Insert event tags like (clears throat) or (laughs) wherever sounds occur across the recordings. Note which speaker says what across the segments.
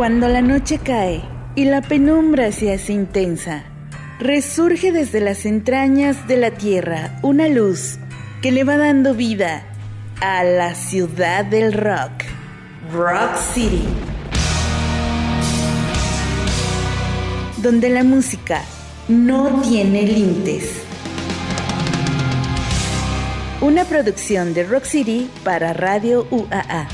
Speaker 1: Cuando la noche cae y la penumbra se hace intensa, resurge desde las entrañas de la tierra una luz que le va dando vida a la ciudad del rock, Rock City, donde la música no tiene límites. Una producción de Rock City para Radio UAA.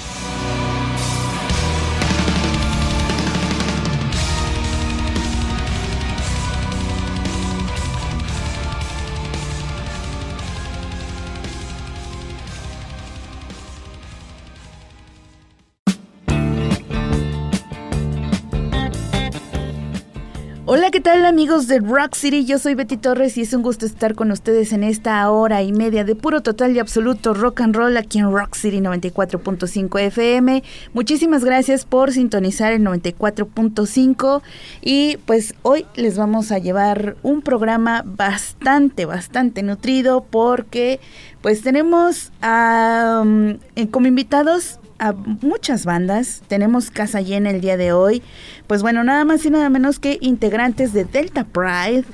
Speaker 1: Amigos de Rock City? Yo soy Betty Torres y es un gusto estar con ustedes en esta hora y media de puro total y absoluto rock and roll aquí en Rock City 94.5 FM. Muchísimas gracias por sintonizar el 94.5 y pues hoy les vamos a llevar un programa bastante, bastante nutrido porque pues tenemos como invitados a muchas bandas. Tenemos casa llena el día de hoy. Pues bueno, nada más y nada menos que integrantes de Delta Pride.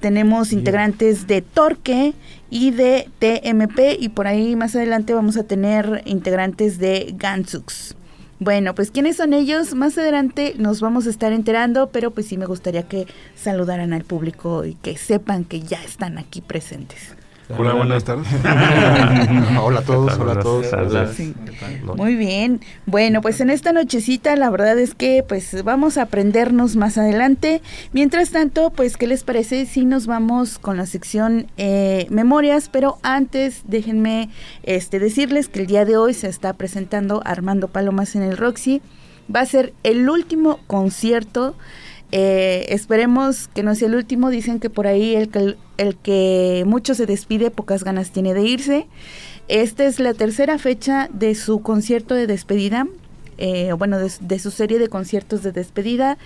Speaker 1: Tenemos integrantes de Torque y de TMP. Y por ahí más adelante vamos a tener integrantes de Gansux. Bueno, pues quiénes son ellos, más adelante nos vamos a estar enterando, pero pues sí me gustaría que saludaran al público y que sepan que ya están aquí presentes.
Speaker 2: Hola, buenas tardes. (laughs)
Speaker 3: hola a todos, hola a todos.
Speaker 1: Muy bien. Bueno, pues en esta nochecita la verdad es que pues vamos a aprendernos más adelante. Mientras tanto, pues ¿qué les parece si nos vamos con la sección eh, memorias? Pero antes déjenme este, decirles que el día de hoy se está presentando Armando Palomas en el Roxy. Va a ser el último concierto eh, esperemos que no sea el último. Dicen que por ahí el que, el que mucho se despide, pocas ganas tiene de irse. Esta es la tercera fecha de su concierto de despedida. Eh, bueno, de, su serie de conciertos de despedida.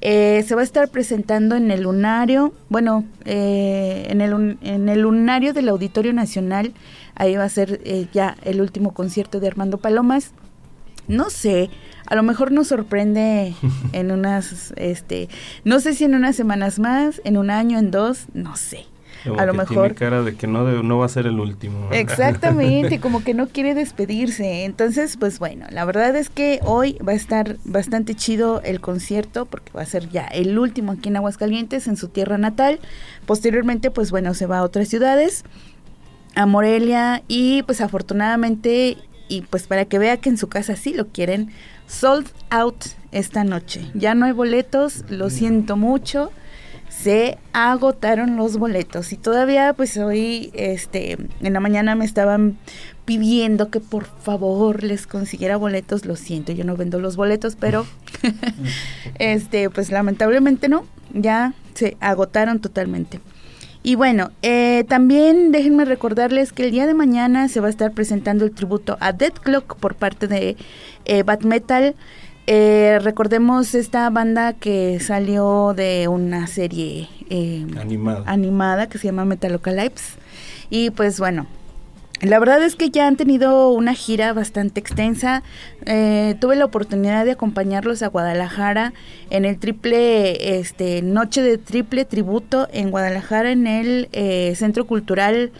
Speaker 1: Eh, se va a estar presentando en el lunario, bueno, en, el, en el lunario del Auditorio Nacional. Ahí va a ser ya el último concierto de Armando Palomas. No sé, a lo mejor nos sorprende (laughs) en unas, este, no sé si en unas semanas más, en un año, en dos, no sé.
Speaker 2: a lo mejor tiene cara de que no no va a ser el último.
Speaker 1: Exactamente, (laughs) como que no quiere despedirse. Entonces, pues bueno, la verdad es que hoy va a estar bastante chido el concierto porque va a ser ya el último aquí en Aguascalientes, en su tierra natal. Posteriormente, pues bueno, se va a otras ciudades, a Morelia y pues afortunadamente y pues para que vea que en su casa sí lo quieren, sold out esta noche. Ya no hay boletos, lo siento mucho. Se agotaron los boletos y todavía pues hoy este en la mañana me estaban pidiendo que por favor les consiguiera boletos. Lo siento, yo no vendo los boletos, pero (laughs) (laughs) este pues lamentablemente no, ya se agotaron totalmente. Y bueno, eh, también déjenme recordarles que el día de mañana se va a estar presentando el tributo a Dead Clock por parte de eh, Bat Metal. Eh, recordemos esta banda que salió de una serie
Speaker 2: animada.
Speaker 1: animada que se llama Metalocalypse. Y pues bueno, la verdad es que ya han tenido una gira bastante extensa. Eh, tuve la oportunidad de acompañarlos a Guadalajara en el triple, este, noche de triple tributo en Guadalajara en el eh, Centro Cultural.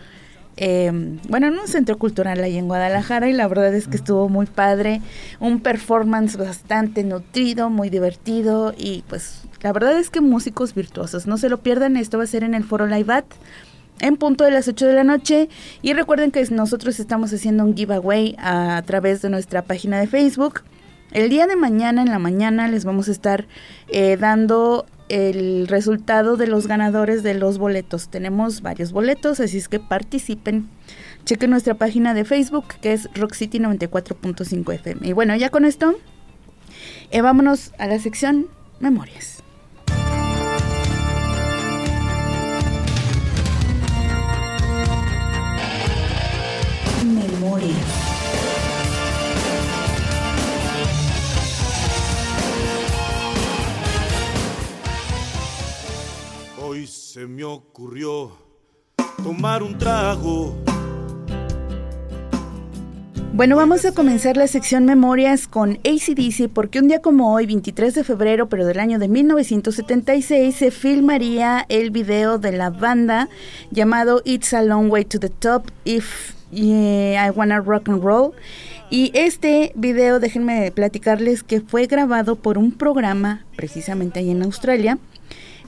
Speaker 1: Em, bueno, en un centro cultural ahí en Guadalajara y la verdad es que estuvo muy padre, un performance bastante nutrido, muy divertido y pues la verdad es que músicos virtuosos, no se lo pierdan, esto va a ser en el Foro Live At en punto de las 8 de la noche. Y recuerden que nosotros estamos haciendo un giveaway a, través de nuestra página de Facebook. El día de mañana, en la mañana, les vamos a estar eh, dando el resultado de los ganadores de los boletos. Tenemos varios boletos, así es que participen. Chequen nuestra página de Facebook, que es Rock City 94.5 FM. Y bueno, ya con esto, eh, vámonos a la sección Memorias.
Speaker 4: Se me ocurrió tomar un trago
Speaker 1: Bueno, vamos a comenzar la sección Memorias con ACDC porque un día como hoy, 23 de febrero, pero del año de 1976, se filmaría el video de la banda llamado It's a Long Way to the Top If I Wanna Rock and Roll. Y este video, déjenme platicarles que fue grabado por un programa precisamente ahí en Australia.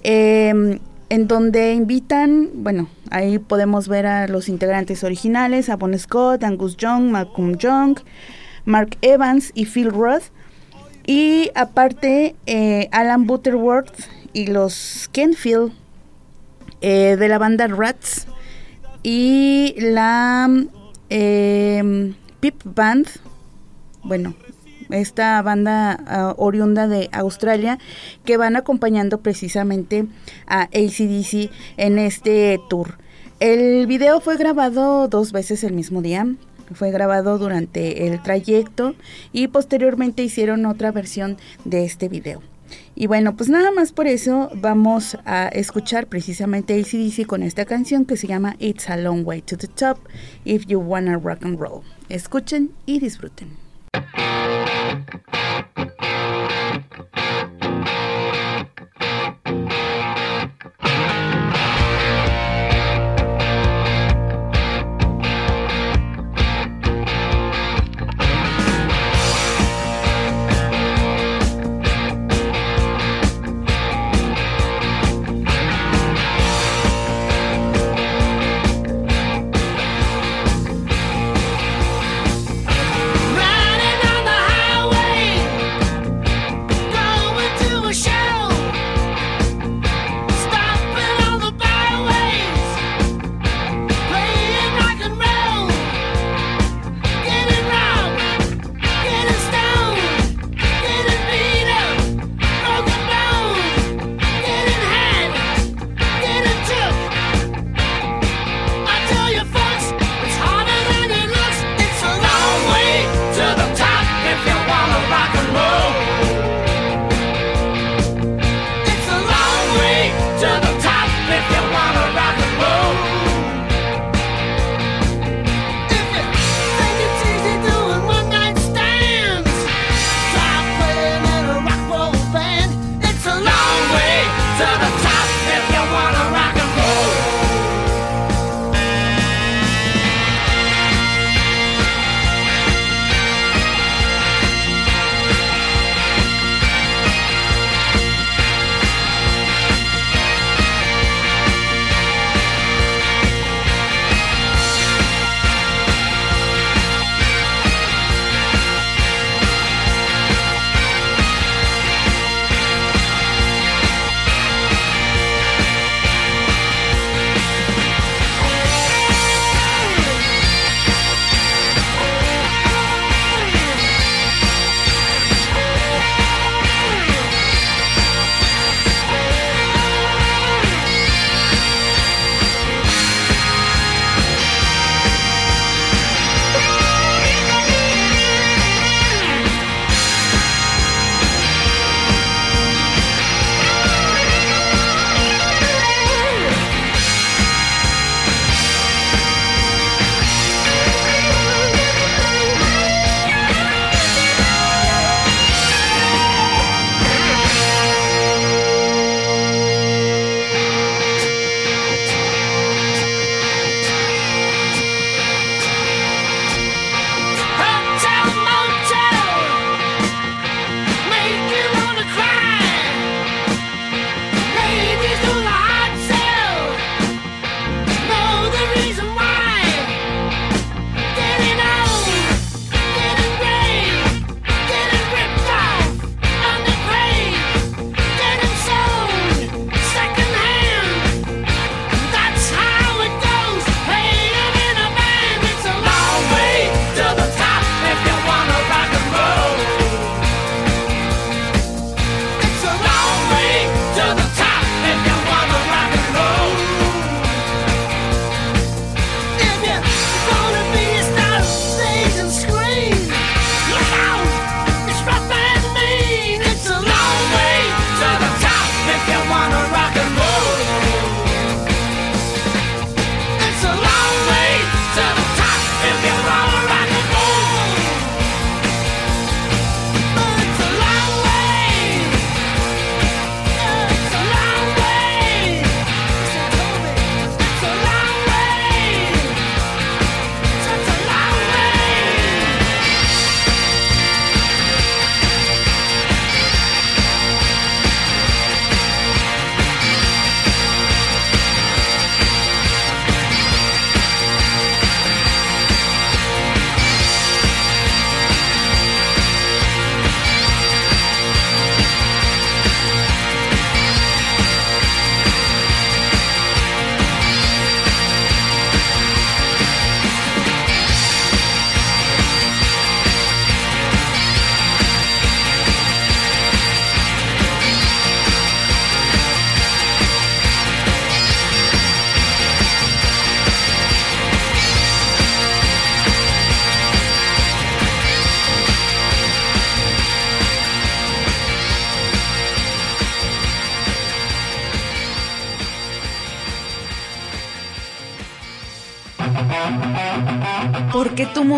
Speaker 1: Eh, en donde invitan, bueno, ahí podemos ver a los integrantes originales, a Bon Scott, Angus Young, Malcolm Young, Mark Evans y Phil Roth. Y aparte, eh, Alan Butterworth y los Kenfield eh, de la banda Rats y la eh, Pip Band, bueno, esta banda uh, oriunda de Australia que van acompañando precisamente a ACDC en este tour. El video fue grabado dos veces el mismo día, fue grabado durante el trayecto y posteriormente hicieron otra versión de este video. Y bueno, pues nada más por eso vamos a escuchar precisamente ACDC con esta canción que se llama It's a Long Way to the Top If You Wanna Rock and Roll. Escuchen y disfruten. thank (laughs) you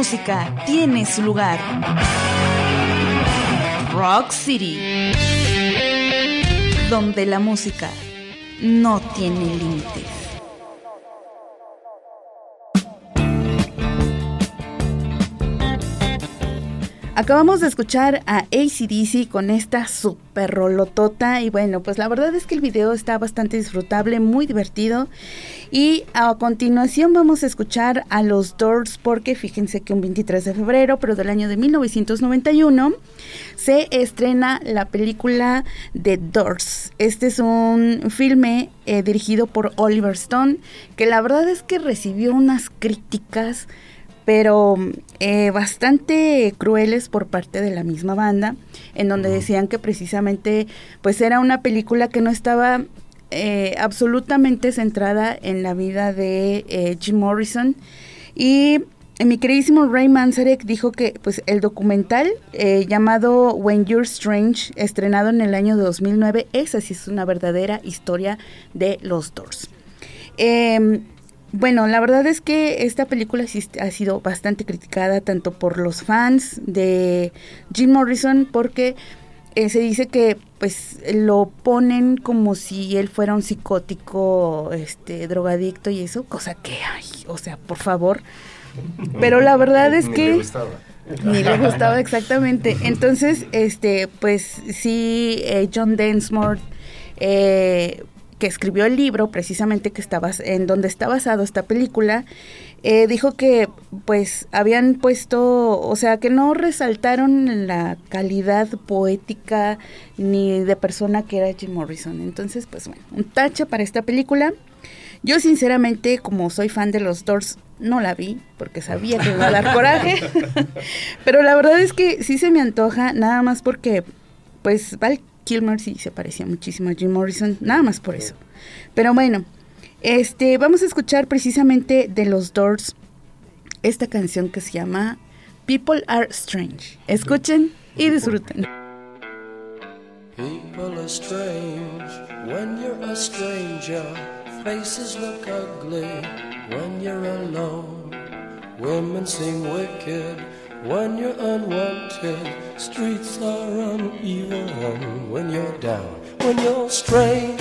Speaker 1: música tiene su lugar. Rock City. Donde la música no tiene límites. Acabamos de escuchar a ACDC con esta super rolotota y bueno, pues la verdad es que el video está bastante disfrutable, muy divertido y a continuación vamos a escuchar a los Doors porque fíjense que un 23 de febrero, pero del año de 1991, se estrena la película The Doors. Este es un filme eh, dirigido por Oliver Stone que la verdad es que recibió unas críticas pero eh, bastante crueles por parte de la misma banda, en donde decían que precisamente pues era una película que no estaba eh, absolutamente centrada en la vida de eh, Jim Morrison y mi queridísimo Ray Manzarek dijo que pues el documental llamado When You're Strange, estrenado en el año 2009, esa sí es una verdadera historia de los Doors. Em, bueno, la verdad es que esta película ha sido bastante criticada tanto por los fans de Jim Morrison porque eh, se dice que pues lo ponen como si él fuera un psicótico, este drogadicto y eso, cosa que, ay, o sea, por favor. Pero la verdad es que
Speaker 3: Ni le gustaba.
Speaker 1: ni le gustaba exactamente. Entonces, este, pues sí, eh, John Densmore eh, que escribió el libro precisamente que estaba en donde está basado esta película eh, dijo que pues habían puesto o sea que no resaltaron la calidad poética ni de persona que era Jim Morrison. Entonces pues bueno un tache para esta película. Yo sinceramente como soy fan de los Doors no la vi porque sabía que iba a dar coraje. (laughs) Pero la verdad es que sí se me antoja nada más porque pues Val Kilmer sí se parecía muchísimo a Jim Morrison, nada más por eso. Pero bueno, este, vamos a escuchar precisamente de los Doors esta canción que se llama People Are Strange. Escuchen y disfruten.
Speaker 5: People are strange when you're a stranger. Faces look ugly when you're alone. Women seem wicked when you're unwanted. Streets are uneven when you're down. When you're strange,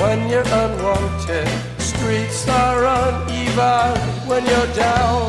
Speaker 5: when you're unwanted. Streets are uneven when you're down.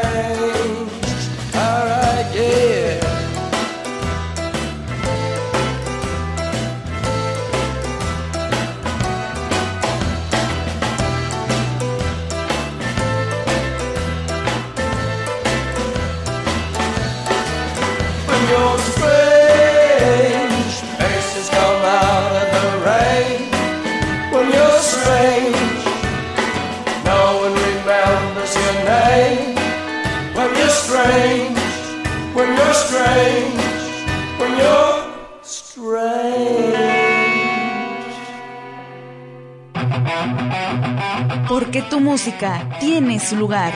Speaker 1: Tu música tiene su lugar.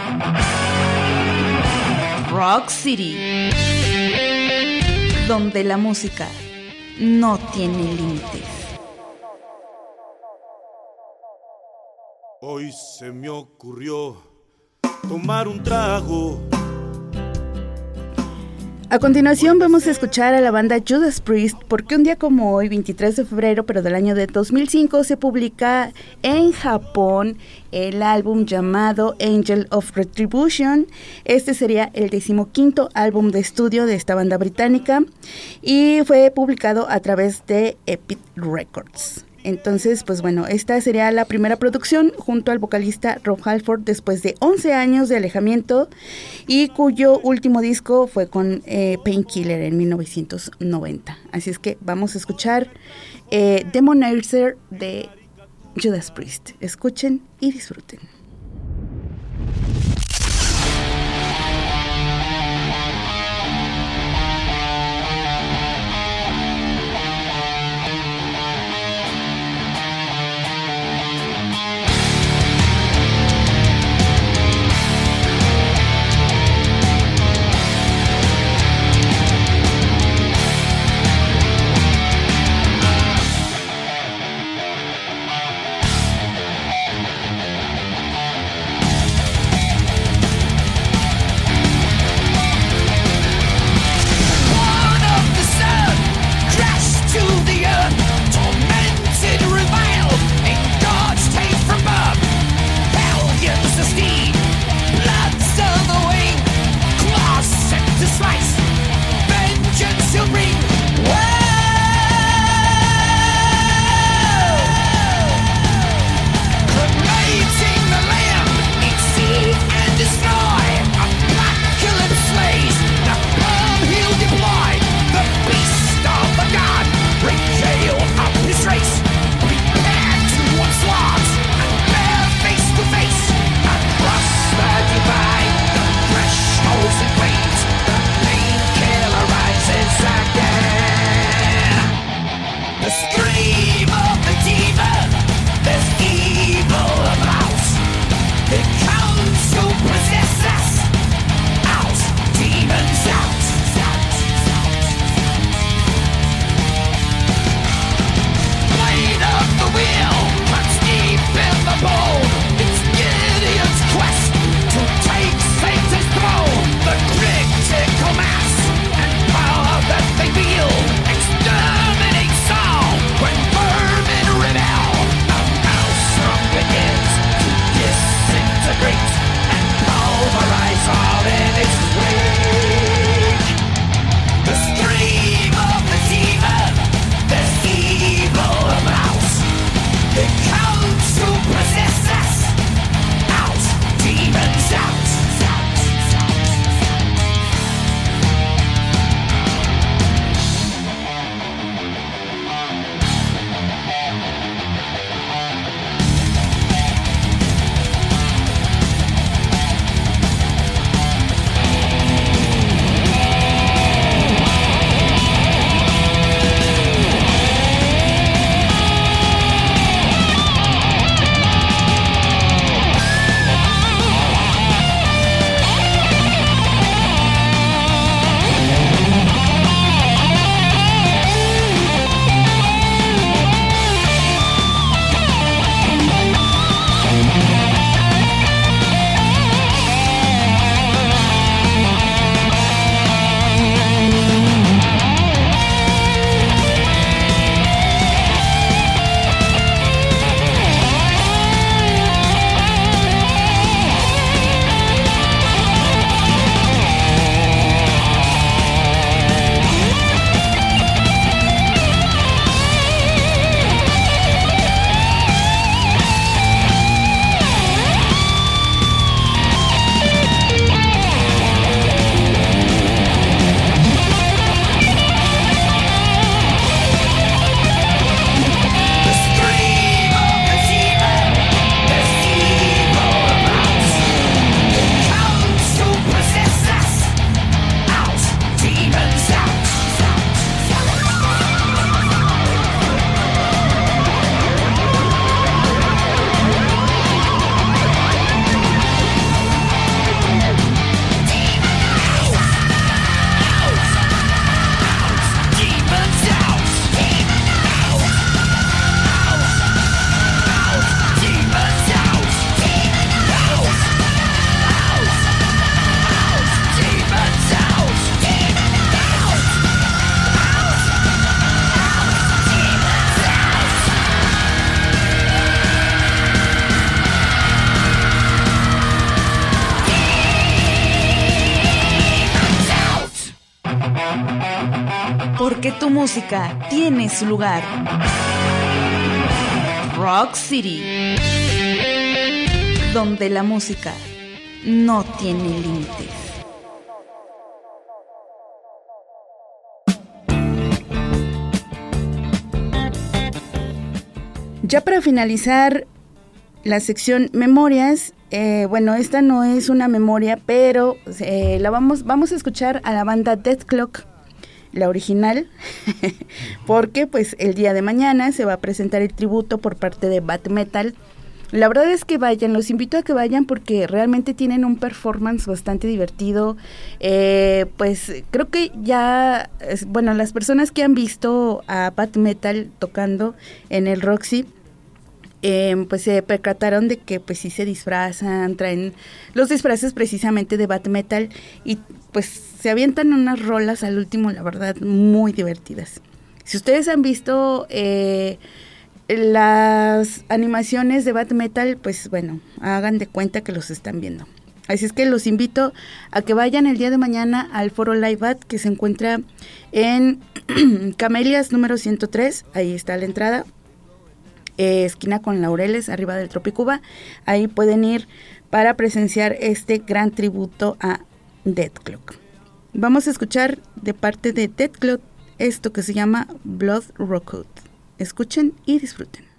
Speaker 1: Rock City. Donde la música no tiene límites.
Speaker 4: Hoy se me ocurrió tomar un trago.
Speaker 1: A continuación vamos a escuchar a la banda Judas Priest porque un día como hoy, 23 de febrero, pero del año de 2005, se publica en Japón el álbum llamado Angel of Retribution. Este sería el decimoquinto álbum de estudio de esta banda británica y fue publicado a través de Epic Records. Entonces, pues bueno, esta sería la primera producción junto al vocalista Rob Halford después de 11 años de alejamiento y cuyo último disco fue con eh, Painkiller en 1990. Así es que vamos a escuchar eh, Demonizer de Judas Priest. Escuchen y disfruten. Tiene su lugar. Rock City. Donde la música no tiene límites. Ya para finalizar la sección memorias, eh, bueno, esta no es una memoria, pero eh, la vamos, vamos a escuchar a la banda Death Clock, la original, (laughs) porque pues el día de mañana se va a presentar el tributo por parte de Bat Metal. La verdad es que vayan, los invito a que vayan porque realmente tienen un performance bastante divertido. Eh, pues creo que ya, bueno, las personas que han visto a Bat Metal tocando en el Roxy, Em, pues se percataron de que pues sí se disfrazan, traen los disfraces precisamente de Bat Metal y pues se avientan unas rolas al último, la verdad, muy divertidas. Si ustedes han visto eh, las animaciones de Bat Metal, pues bueno, hagan de cuenta que los están viendo. Así es que los invito a que vayan el día de mañana al foro Live Bat que se encuentra en (clears throat) Camelias número 103, ahí está la entrada eh, esquina con Laureles, arriba del Tropicuba. Ahí pueden ir para presenciar este gran tributo a Dead Clock. Vamos a escuchar de parte de Dead Clock esto que se llama Blood Rockwood. Escuchen y disfruten.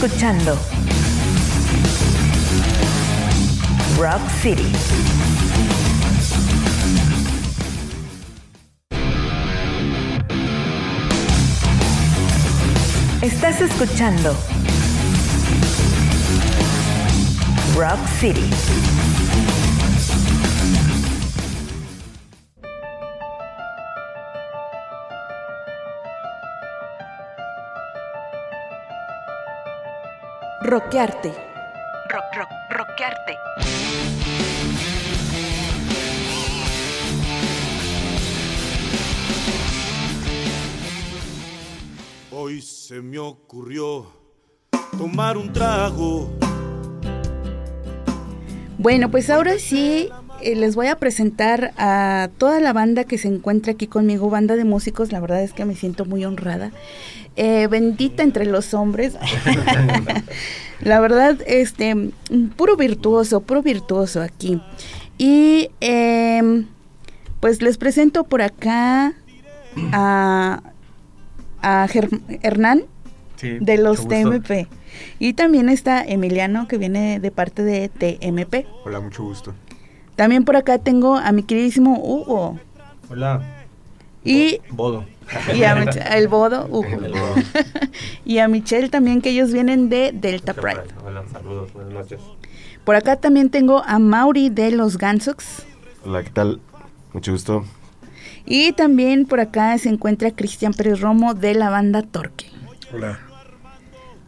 Speaker 1: Escuchando Rock City. Estás escuchando Rock City. Roquearte. Rock, rock, roquearte.
Speaker 4: Hoy se me ocurrió tomar un trago.
Speaker 1: Bueno, pues ahora sí eh, les voy a presentar a toda la banda que se encuentra aquí conmigo, banda de músicos, la verdad es que me siento muy honrada. Eh, bendita entre los hombres. (laughs) La verdad, este, puro virtuoso, puro virtuoso aquí. Y em, pues les presento por acá a, a Hernán de los TMP. Y también está Emiliano que viene de parte de TMP.
Speaker 3: Hola, mucho gusto.
Speaker 1: También por acá tengo a mi queridísimo Hugo.
Speaker 2: Hola.
Speaker 1: Y
Speaker 2: Bodo.
Speaker 1: Y a el Bodo, Hugo. (laughs) y a Michelle también, que ellos vienen de Delta Pride.
Speaker 2: Hola, saludos, buenas noches.
Speaker 1: Por acá también tengo a Mauri de los Gansox.
Speaker 6: Hola, ¿qué tal? Mucho gusto.
Speaker 1: Y también por acá se encuentra Cristian Pérez Romo de la banda Torque.
Speaker 7: Hola.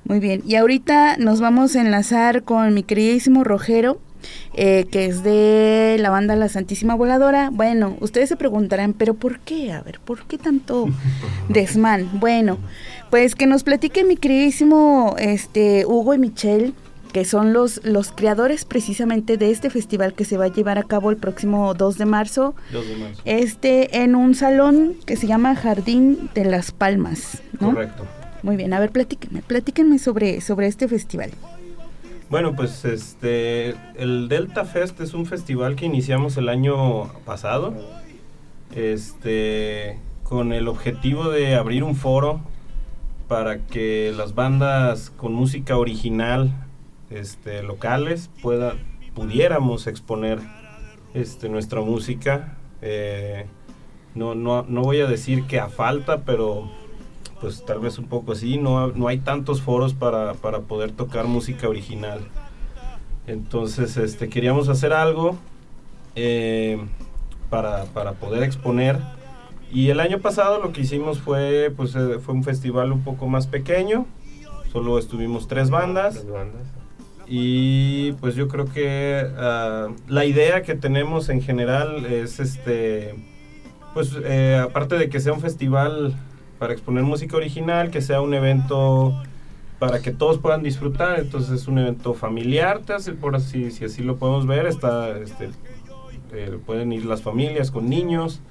Speaker 1: Muy bien, y ahorita nos vamos a enlazar con mi queridísimo Rogero, eh, que es de la banda La Santísima Voladora. Bueno, ustedes se preguntarán, pero ¿por qué? A ver, ¿por qué tanto (laughs) desmán? Bueno, pues que nos platique mi queridísimo este, Hugo y Michelle, que son los, los creadores precisamente de este festival que se va a llevar a cabo el próximo 2 de marzo.
Speaker 2: 2 de marzo.
Speaker 1: Este, en un salón que se llama Jardín de las Palmas, ¿no?
Speaker 2: Correcto.
Speaker 1: Muy bien, a ver, platíquenme, platíquenme sobre, sobre este festival.
Speaker 2: Bueno, pues este, el Delta Fest es un festival que iniciamos el año pasado, este, con el objetivo de abrir un foro para que las bandas con música original, este, locales, pueda, pudiéramos exponer, este, nuestra música. Eh, no, no, no voy a decir que a falta, pero pues tal vez un poco así, no, no hay tantos foros para, para, poder tocar música original. Entonces este, queríamos hacer algo eh, para, para, poder exponer. Y el año pasado lo que hicimos fue, pues, eh, fue un festival un poco más pequeño, solo estuvimos tres bandas.
Speaker 6: Tres bandas.
Speaker 2: Y pues yo creo que uh, la idea que tenemos en general es este, pues eh, aparte de que sea un festival para exponer música original, que sea un evento para que todos puedan disfrutar. Entonces es un evento familiar, te hace por así, si así lo podemos ver, está, este, eh, pueden ir las familias con niños,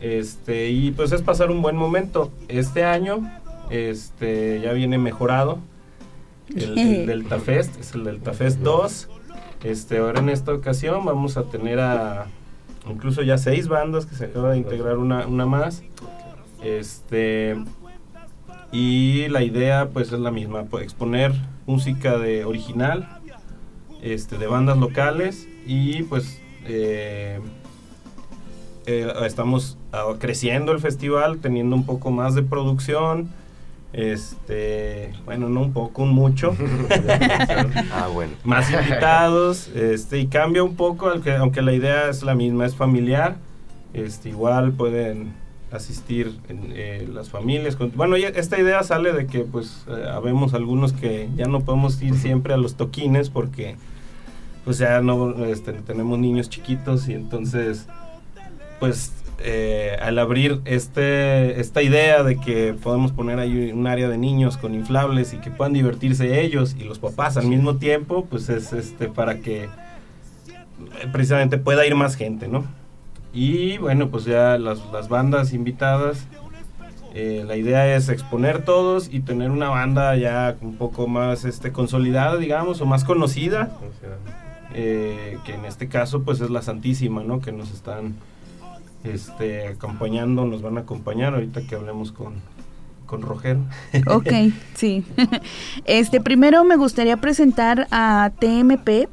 Speaker 2: este, y pues es pasar un buen momento. Este año, este, ya viene mejorado. El, el (laughs) Delta Fest, es el Delta Fest 2. Este, ahora en esta ocasión vamos a tener a incluso ya seis bandas que se acaba de integrar una, una más. Este y la idea pues es la misma, pues, exponer música de original, este, de bandas locales y pues eh, eh, estamos creciendo el festival, teniendo un poco más de producción, este, bueno, no un poco, un mucho. (laughs)
Speaker 6: ah, bueno.
Speaker 2: Más invitados, este, y cambia un poco, aunque, aunque la idea es la misma, es familiar. Este, igual pueden asistir en, eh, las familias. Con, bueno, ya, esta idea sale de que pues eh, habemos algunos que ya no podemos ir siempre a los toquines porque pues ya no este, tenemos niños chiquitos y entonces pues eh, al abrir este, esta idea de que podemos poner ahí un área de niños con inflables y que puedan divertirse ellos y los papás al mismo tiempo, pues es este para que precisamente pueda ir más gente, ¿no? Y bueno, pues ya las, las bandas invitadas, eh, la idea es exponer todos y tener una banda ya un poco más este, consolidada, digamos, o más conocida, eh, que en este caso pues es la Santísima, ¿no? Que nos están este, acompañando, nos van a acompañar ahorita que hablemos con, con Rogero.
Speaker 1: Ok, sí. (laughs) Este, primero me gustaría presentar a TMP,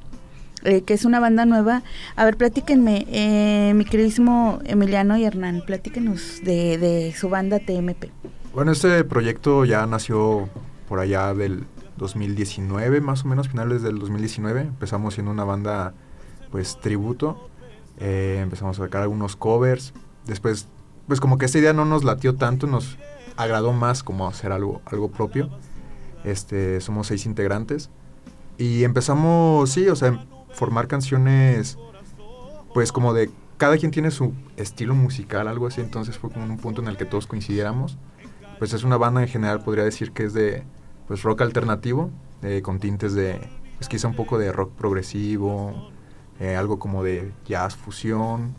Speaker 1: eh, que es una banda nueva. A ver, platíquenme, eh, mi queridísimo Emiliano y Hernán, platíquenos de, de, su banda TMP.
Speaker 3: Bueno, este proyecto ya nació por allá del 2019, más o menos, finales del 2019. Empezamos siendo una banda, pues, tributo. Eh, empezamos a sacar algunos covers. Después, pues como que esta idea no nos latió tanto, nos agradó más como hacer algo, algo propio. Este, somos seis integrantes. Y empezamos, sí, o sea, formar canciones, pues como de cada quien tiene su estilo musical, algo así, entonces fue como un punto en el que todos coincidiéramos. Pues es una banda en general, podría decir que es de pues rock alternativo, eh, con tintes de, pues quizá un poco de rock progresivo, eh, algo como de jazz fusión,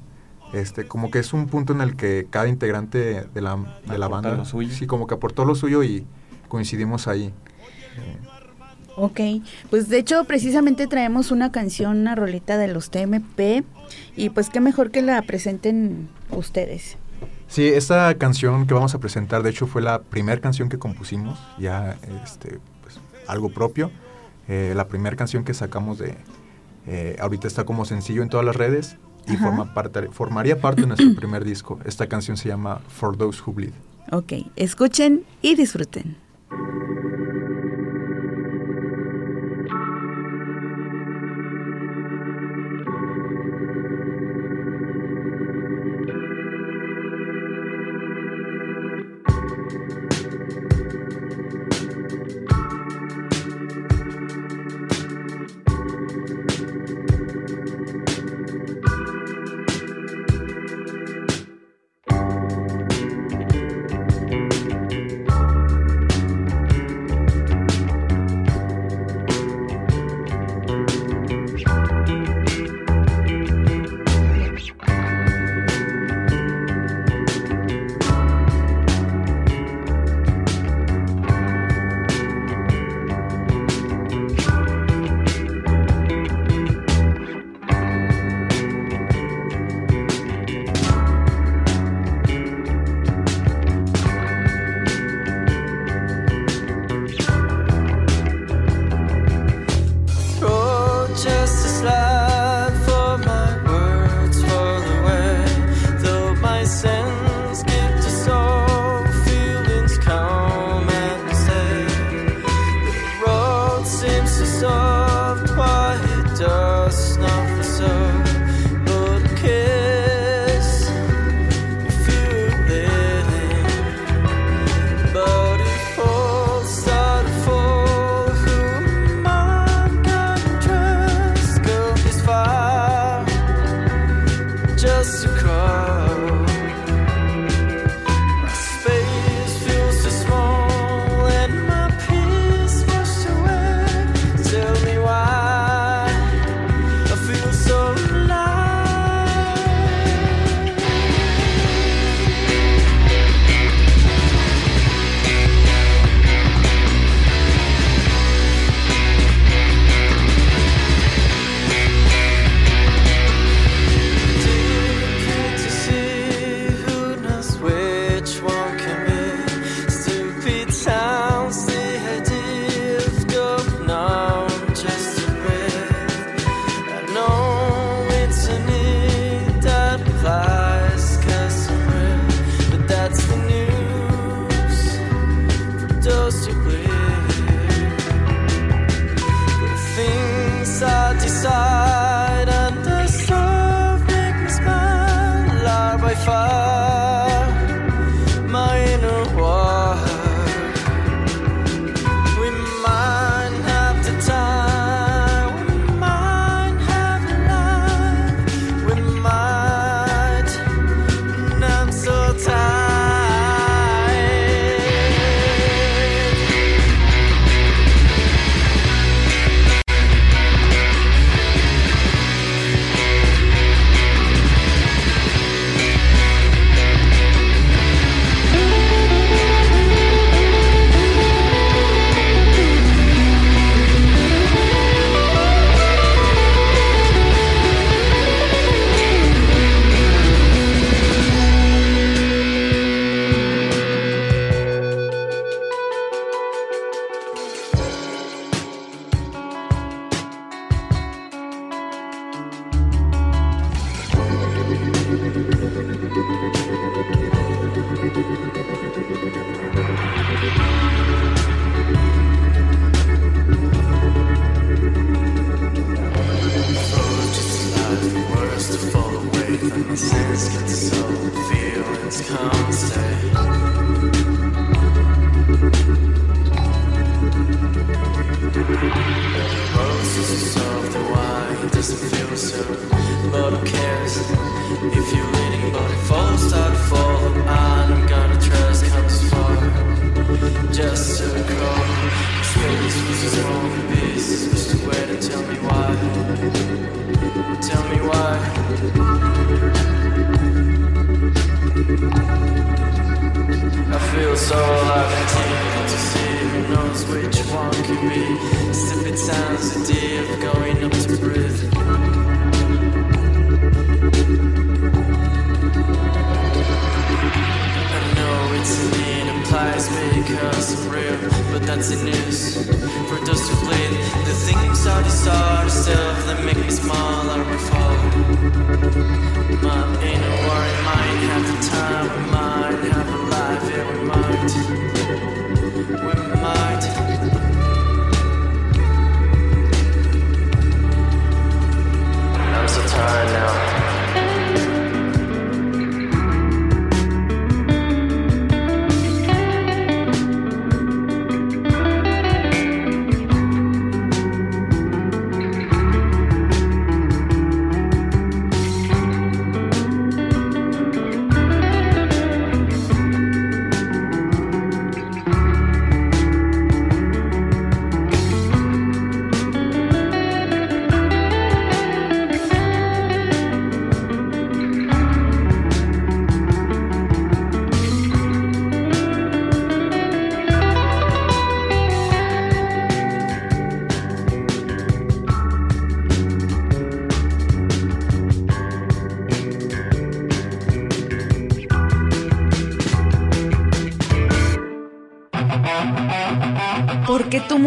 Speaker 3: este, como que es un punto en el que cada integrante de la, de la banda, sí, como que aportó lo suyo y coincidimos ahí. Eh,
Speaker 8: Ok, pues de hecho precisamente traemos una canción, una rolita de los TMP y pues qué mejor que la presenten ustedes.
Speaker 3: Sí, esta canción que vamos a presentar de hecho fue la primera canción que compusimos, ya este, pues, algo propio, eh, la primera canción que sacamos de, eh, ahorita está como sencillo en todas las redes y forma parte, formaría parte de nuestro (clears throat) primer disco. Esta canción se llama For Those Who Bleed.
Speaker 8: Ok, escuchen y disfruten.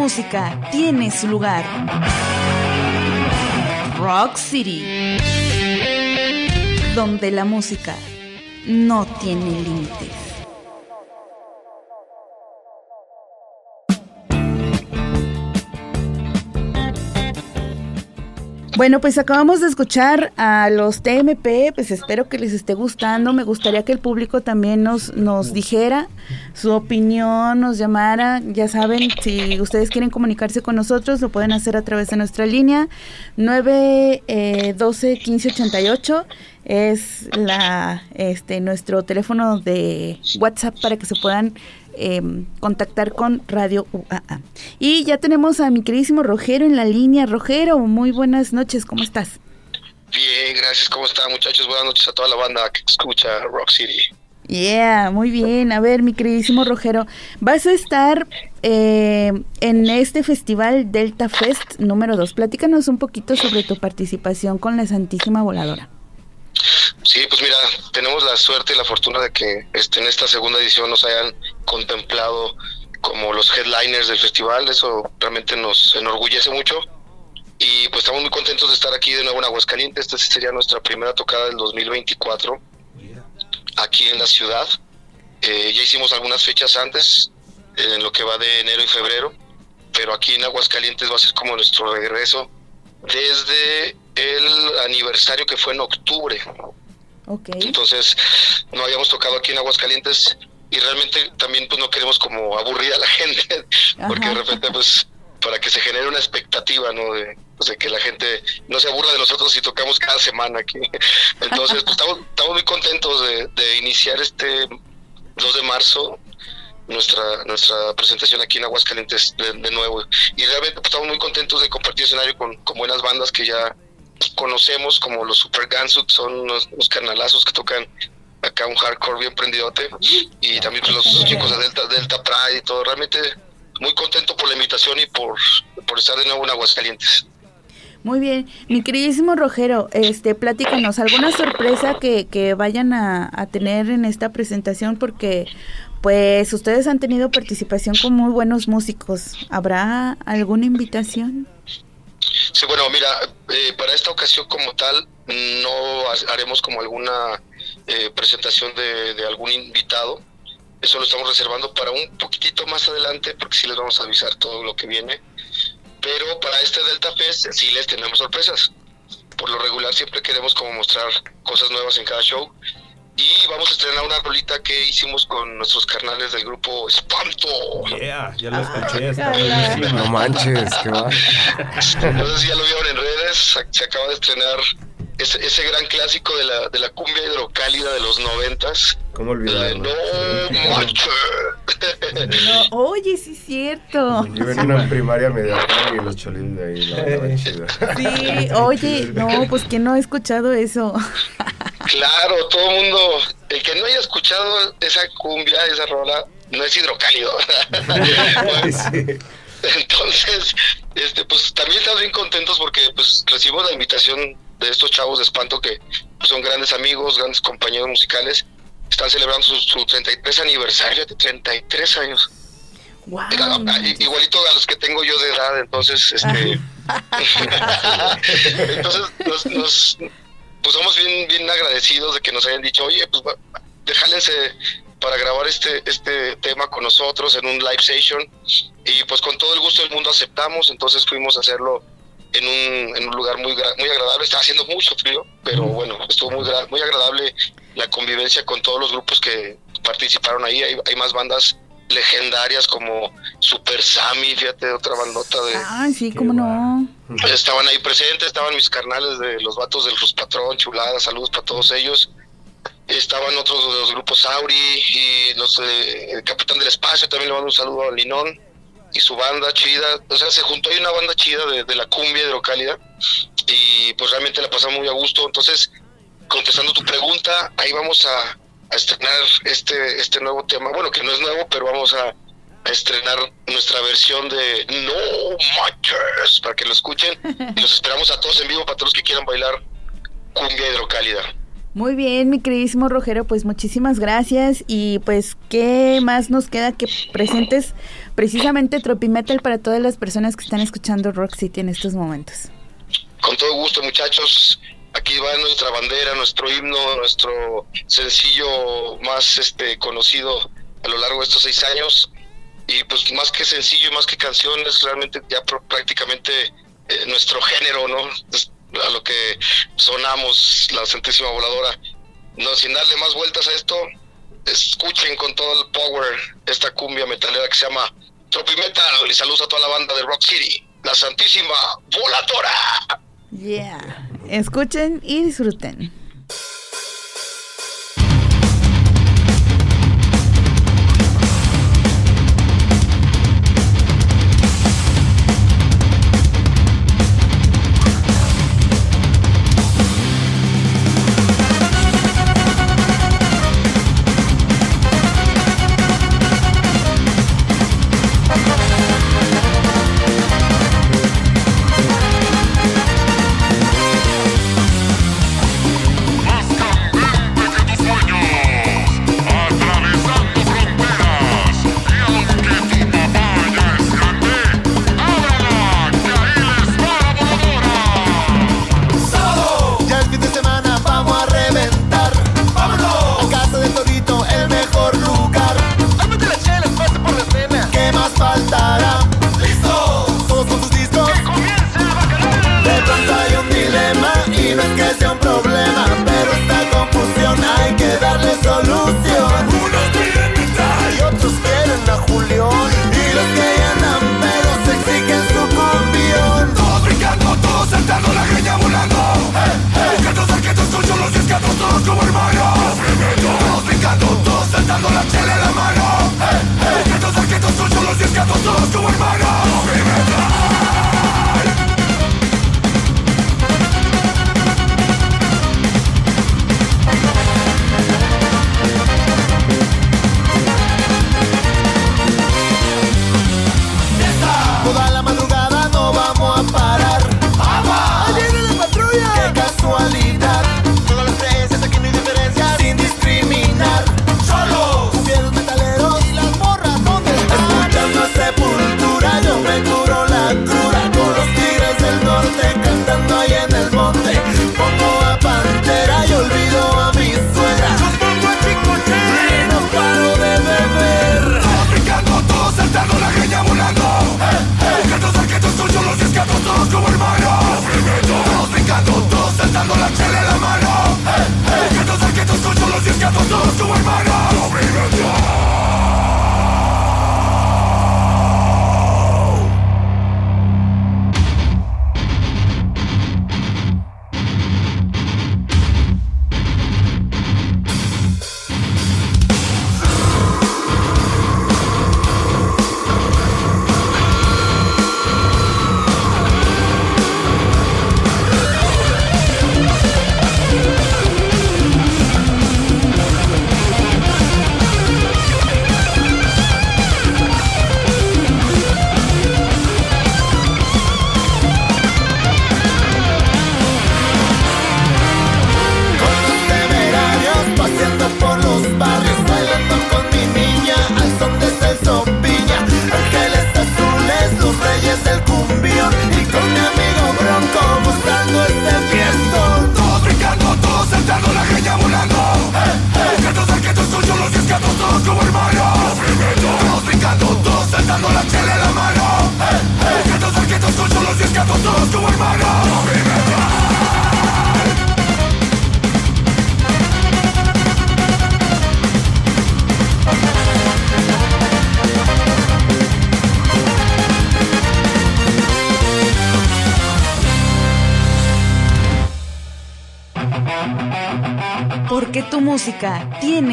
Speaker 1: Música tiene su lugar. Rock City. Donde la música no tiene límites. Bueno, pues acabamos de escuchar a los TMP, pues espero que les esté gustando. Me gustaría que el público también nos, nos dijera su opinión, nos llamara. Ya saben, si ustedes quieren comunicarse con nosotros, lo pueden hacer a través de nuestra línea 912 1588 es la este nuestro teléfono de WhatsApp para que se puedan eh, contactar con Radio UAA. Y ya tenemos a mi queridísimo Rogero en la línea. Rogero, muy buenas noches, ¿cómo estás?
Speaker 9: Bien, gracias. ¿Cómo están, muchachos? Buenas noches a toda la banda que escucha Rock City.
Speaker 1: Yeah, muy bien. A ver, mi queridísimo Rogero, vas a estar eh, en este festival Delta Fest número 2. Platícanos un poquito sobre tu participación con la Santísima Voladora.
Speaker 9: Sí, pues mira, tenemos la suerte y la fortuna de que este, en esta segunda edición nos hayan contemplado como los headliners del festival. Eso realmente nos enorgullece mucho. Y pues estamos muy contentos de estar aquí de nuevo en Aguascalientes. Esta sería nuestra primera tocada del 2024 aquí en la ciudad. Eh, ya hicimos algunas fechas antes, en lo que va de enero y febrero, pero aquí en Aguascalientes va a ser como nuestro regreso desde el aniversario que fue en octubre.
Speaker 1: Ok.
Speaker 9: Entonces, no habíamos tocado aquí en Aguascalientes y realmente también pues no queremos como aburrir a la (laughs) gente, porque de repente pues para que se genere una expectativa, ¿no? De, pues, de que la gente no se aburra de nosotros si tocamos cada semana aquí. (laughs) Entonces, pues estamos, estamos muy contentos de, de iniciar este 2 de marzo nuestra nuestra presentación aquí en Aguascalientes de, de nuevo. Y realmente pues, estamos muy contentos de compartir escenario con, con buenas bandas que ya conocemos, como los Super Guns, son unos, unos carnalazos que tocan acá un hardcore bien prendidote. Y también pues, los chicos de Delta, Delta Pride y todo. Realmente muy contento por la invitación y por, por estar de nuevo en Aguascalientes.
Speaker 1: Muy bien, mi queridísimo Rogero, este, platícanos, ¿alguna sorpresa que, que vayan a, a, tener en esta presentación? Porque, pues, ustedes han tenido participación con muy buenos músicos. ¿Habrá alguna invitación?
Speaker 9: Sí, bueno, mira, eh, para esta ocasión como tal, no haremos como alguna eh, presentación de, de algún invitado. Eso lo estamos reservando para un poquitito más adelante, porque sí les vamos a avisar todo lo que viene pero para este Delta Fest sí les tenemos sorpresas. Por lo regular siempre queremos como mostrar cosas nuevas en cada show. Y vamos a estrenar una rolita que hicimos con nuestros carnales del grupo Espanto.
Speaker 2: Yeah, ya lo escuché, está buenísimo.
Speaker 6: No manches, qué va.
Speaker 9: No sé si ya lo vieron en redes, se acaba de estrenar ese, ese gran clásico de la, de la cumbia hidrocálida de los noventas.
Speaker 6: ¿Cómo olvidarlo?
Speaker 9: No manches. (laughs)
Speaker 1: No, oye, sí es cierto.
Speaker 6: Yo en una primaria medio tarde y los cholín de ahí, la.
Speaker 1: Sí, oye, no, pues que no ha escuchado eso.
Speaker 9: Claro, todo el mundo, el que no haya escuchado esa cumbia, esa rola, no es hidrocálido. (laughs) Entonces, este, pues también estamos bien contentos porque pues recibimos la invitación de estos chavos de espanto que pues, son grandes amigos, grandes compañeros musicales. Están celebrando su, su 33 aniversario de 33 años.
Speaker 1: Wow.
Speaker 9: Igualito a los que tengo yo de edad, entonces, este, (laughs) entonces nos, nos- pues somos bien, bien agradecidos de que nos hayan dicho, oye, pues déjalense para grabar este, este tema con nosotros en un live session y pues con todo el gusto del mundo aceptamos, entonces fuimos a hacerlo en un, en un lugar muy muy agradable, estaba haciendo mucho frío, pero bueno, estuvo muy, muy agradable la convivencia con todos los grupos que participaron ahí, hay, hay más bandas legendarias como Super Sammy, fíjate, otra bandota de...
Speaker 1: Ay, sí, cómo no.
Speaker 9: Estaban ahí presentes, estaban mis carnales de los vatos del Rus Patrón, chulada, saludos para todos ellos. Estaban otros de los grupos Auri y los, eh, el Capitán del Espacio, también le mando un saludo a Linón y su banda chida. O sea, se juntó ahí una banda chida de, de la cumbia hidrocálida y pues realmente la pasamos muy a gusto. Entonces, contestando tu pregunta, ahí vamos a, a estrenar este, este nuevo tema. Bueno, que no es nuevo, pero vamos a, a estrenar nuestra versión de No Matches para que lo escuchen. (laughs) Y los esperamos a todos en vivo para todos los que quieran bailar cumbia hidrocálida.
Speaker 1: Muy bien, mi queridísimo Rojero, pues muchísimas gracias y pues qué más nos queda que presentes precisamente Tropimetal para todas las personas que están escuchando Rock City en estos momentos.
Speaker 9: Con todo gusto, muchachos. Aquí va nuestra bandera, nuestro himno, nuestro sencillo más este conocido a lo largo de estos seis años. Y pues más que sencillo y más que canción, es realmente ya pr- prácticamente eh, nuestro género, ¿no? Es a lo que sonamos, la centésima voladora. No, sin darle más vueltas a esto, escuchen con todo el power esta cumbia metalera que se llama Tropimetal. Y saludos a toda la banda de Rock City, la santísima voladora.
Speaker 1: Yeah. Escuchen y disfruten.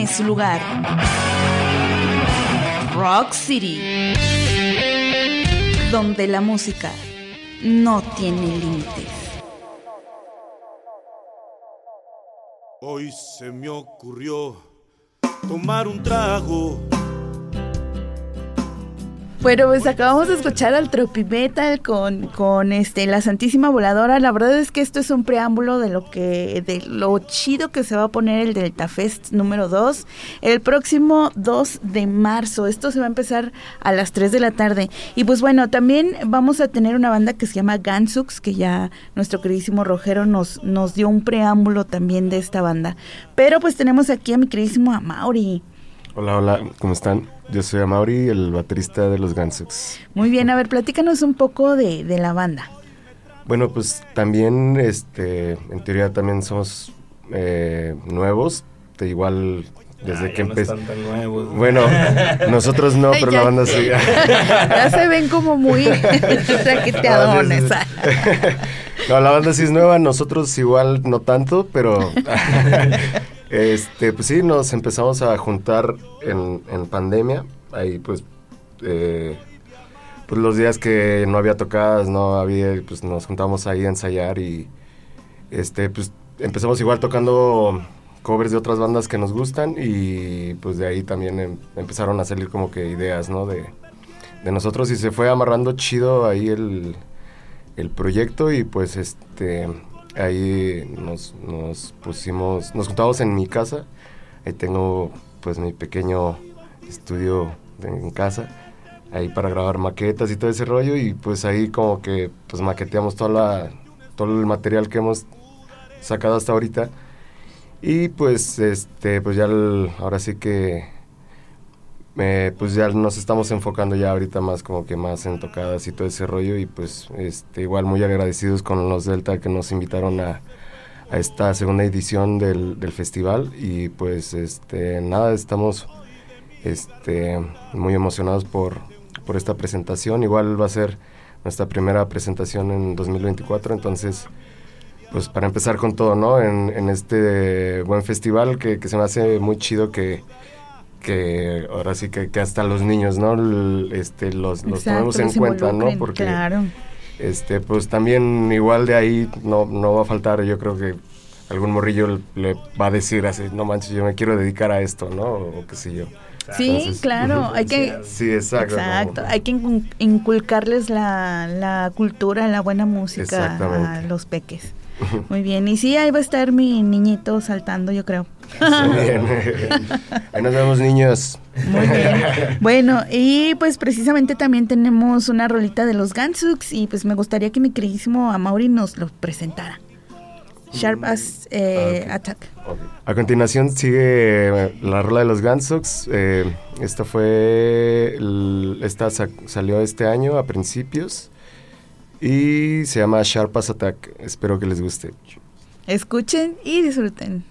Speaker 1: Su lugar. Rock City. Donde la música no tiene límites.
Speaker 4: Hoy se me ocurrió tomar un trago
Speaker 1: Bueno, pues acabamos de escuchar al Tropimetal con, con este la Santísima Voladora. La verdad es que esto es un preámbulo de lo que de lo chido que se va a poner el Delta Fest número 2 el próximo 2 de marzo. Esto se va a empezar a las 3 de la tarde. Y pues bueno, también vamos a tener una banda que se llama Gansux, que ya nuestro queridísimo Rojero nos nos dio un preámbulo también de esta banda. Pero pues tenemos aquí a mi queridísimo Amauri.
Speaker 10: Hola, hola, ¿cómo están? Yo soy Amaury, el baterista de los Gansux.
Speaker 1: Muy bien, a ver, platícanos un poco de, de la banda.
Speaker 10: Bueno, pues también, este, en teoría también somos eh, nuevos, de igual desde
Speaker 2: Ah,
Speaker 10: que
Speaker 2: no
Speaker 10: empezó.
Speaker 2: nuevos.
Speaker 10: Bueno, (laughs) nosotros no, pero
Speaker 1: ya.
Speaker 10: la banda sí. (laughs)
Speaker 1: ya se ven como muy (laughs) traqueteadones.
Speaker 10: No, la banda sí es nueva, nosotros igual no tanto, pero este, pues sí, nos empezamos a juntar en, en pandemia. Ahí pues, eh, pues los días que no había tocadas, no había, pues nos juntamos ahí a ensayar y este, pues empezamos igual tocando covers de otras bandas que nos gustan y pues de ahí también em- empezaron a salir como que ideas, ¿no? De, de nosotros y se fue amarrando chido ahí el, el proyecto y pues este ahí nos, nos pusimos, nos juntamos en mi casa, ahí tengo pues mi pequeño estudio en casa, ahí para grabar maquetas y todo ese rollo. Y pues ahí como que pues maqueteamos toda la, todo el material que hemos sacado hasta ahorita. Y pues este pues ya ahora sí que pues ya nos estamos enfocando ya ahorita más como que más en tocadas y todo ese rollo y pues este igual muy agradecidos con los Delta que nos invitaron a, esta segunda edición del, festival y pues este nada estamos este muy emocionados por, por esta presentación igual va a ser nuestra primera presentación en 2024 entonces pues para empezar con todo, ¿no? En, en este buen festival que, que se me hace muy chido que, que ahora sí que, que hasta los niños, ¿no? L- este, los, los
Speaker 1: Exacto,
Speaker 10: tomemos en
Speaker 1: los
Speaker 10: cuenta, ¿no? Porque
Speaker 1: Claro.
Speaker 10: este, pues también igual de ahí no, no va a faltar, yo creo que algún morrillo le va a decir así, no manches, yo me quiero dedicar a esto, ¿no? O qué sé yo.
Speaker 1: Sí,
Speaker 10: Entonces,
Speaker 1: claro, hay que...
Speaker 10: Sí, exacto.
Speaker 1: Exacto, hay que incul- inculcarles la, la cultura, la buena música a los peques. Muy bien, y sí, ahí va a estar mi niñito saltando, yo creo.
Speaker 10: Muy bien. Ahí nos vemos, niños.
Speaker 1: Muy bien. Bueno, y pues precisamente también tenemos una rolita de los Gansux y pues me gustaría que mi queridísimo Amaury nos lo presentara. Sharp as eh,
Speaker 10: Ah.
Speaker 1: Attack.
Speaker 10: A continuación sigue eh, la rola de los Gansox. Eh, esta fue. el- esta sa- salió este año a principios. Y se llama Sharp as Attack. Espero que les guste.
Speaker 1: Escuchen y disfruten.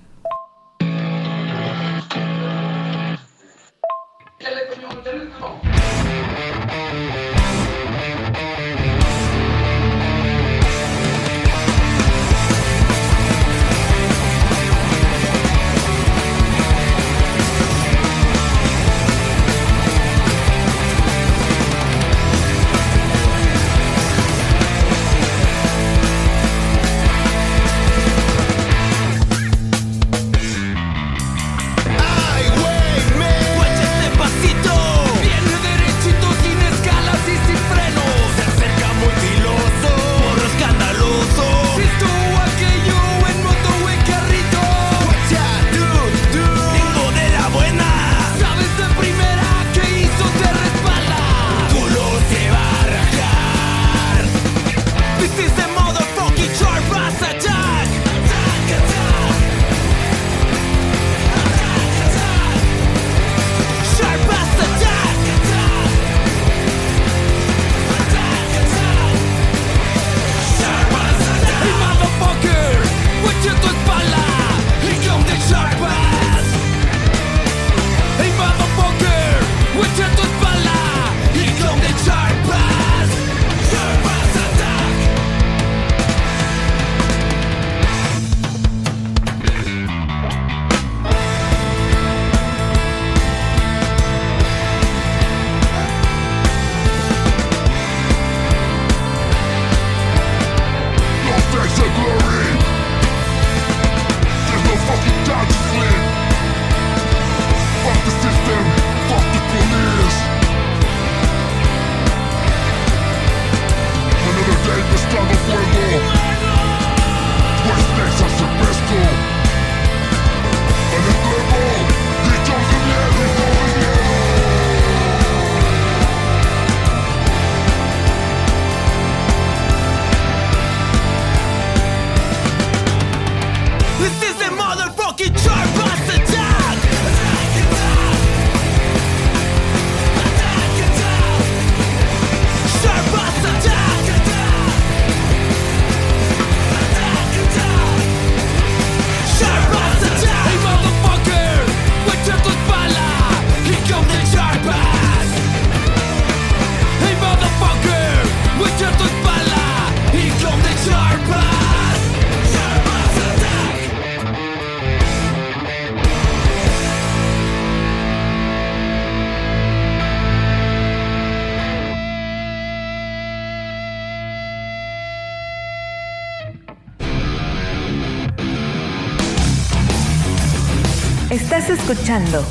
Speaker 1: Escuchando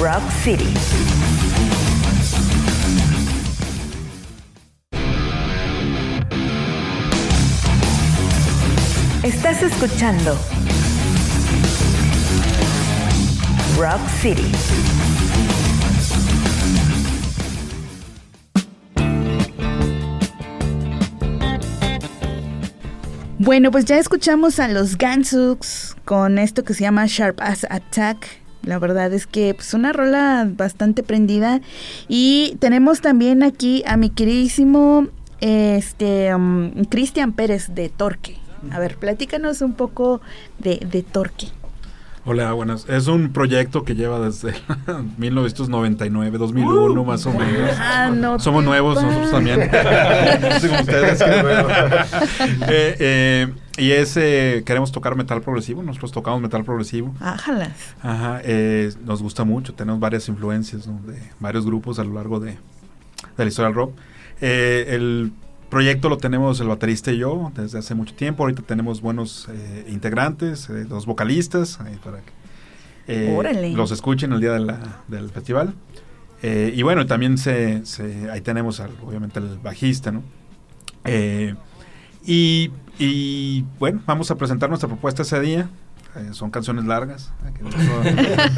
Speaker 1: Rock City. Estás escuchando Rock City. Bueno, pues ya escuchamos a los Gansuks con esto que se llama Sharp As Attack. La verdad es que es pues, una rola bastante prendida. Y tenemos también aquí a mi queridísimo este um, Cristian Pérez de Torque. A ver, platícanos un poco de, de Torque.
Speaker 11: Hola, buenas. Es un proyecto que lleva desde 1999, 2001 (laughs) más o menos.
Speaker 1: Ah, no
Speaker 11: Somos nuevos nosotros también. (laughs) No sé como ustedes. (laughs) Eh, eh, y ese queremos tocar metal progresivo. Nosotros tocamos metal progresivo.
Speaker 1: Ájalas.
Speaker 11: Ajá. eh, nos gusta mucho. Tenemos varias influencias ¿no? de varios grupos a lo largo de, de la historia del rock. Eh, el proyecto lo tenemos el baterista y yo desde hace mucho tiempo. Ahorita tenemos buenos eh, integrantes, eh, dos vocalistas, ahí para que eh, los escuchen el día de la- del festival. Eh, y bueno, también se, se- ahí tenemos al- obviamente el bajista, ¿no? Eh, y, y, bueno, vamos a presentar nuestra propuesta ese día. Eh, son canciones largas.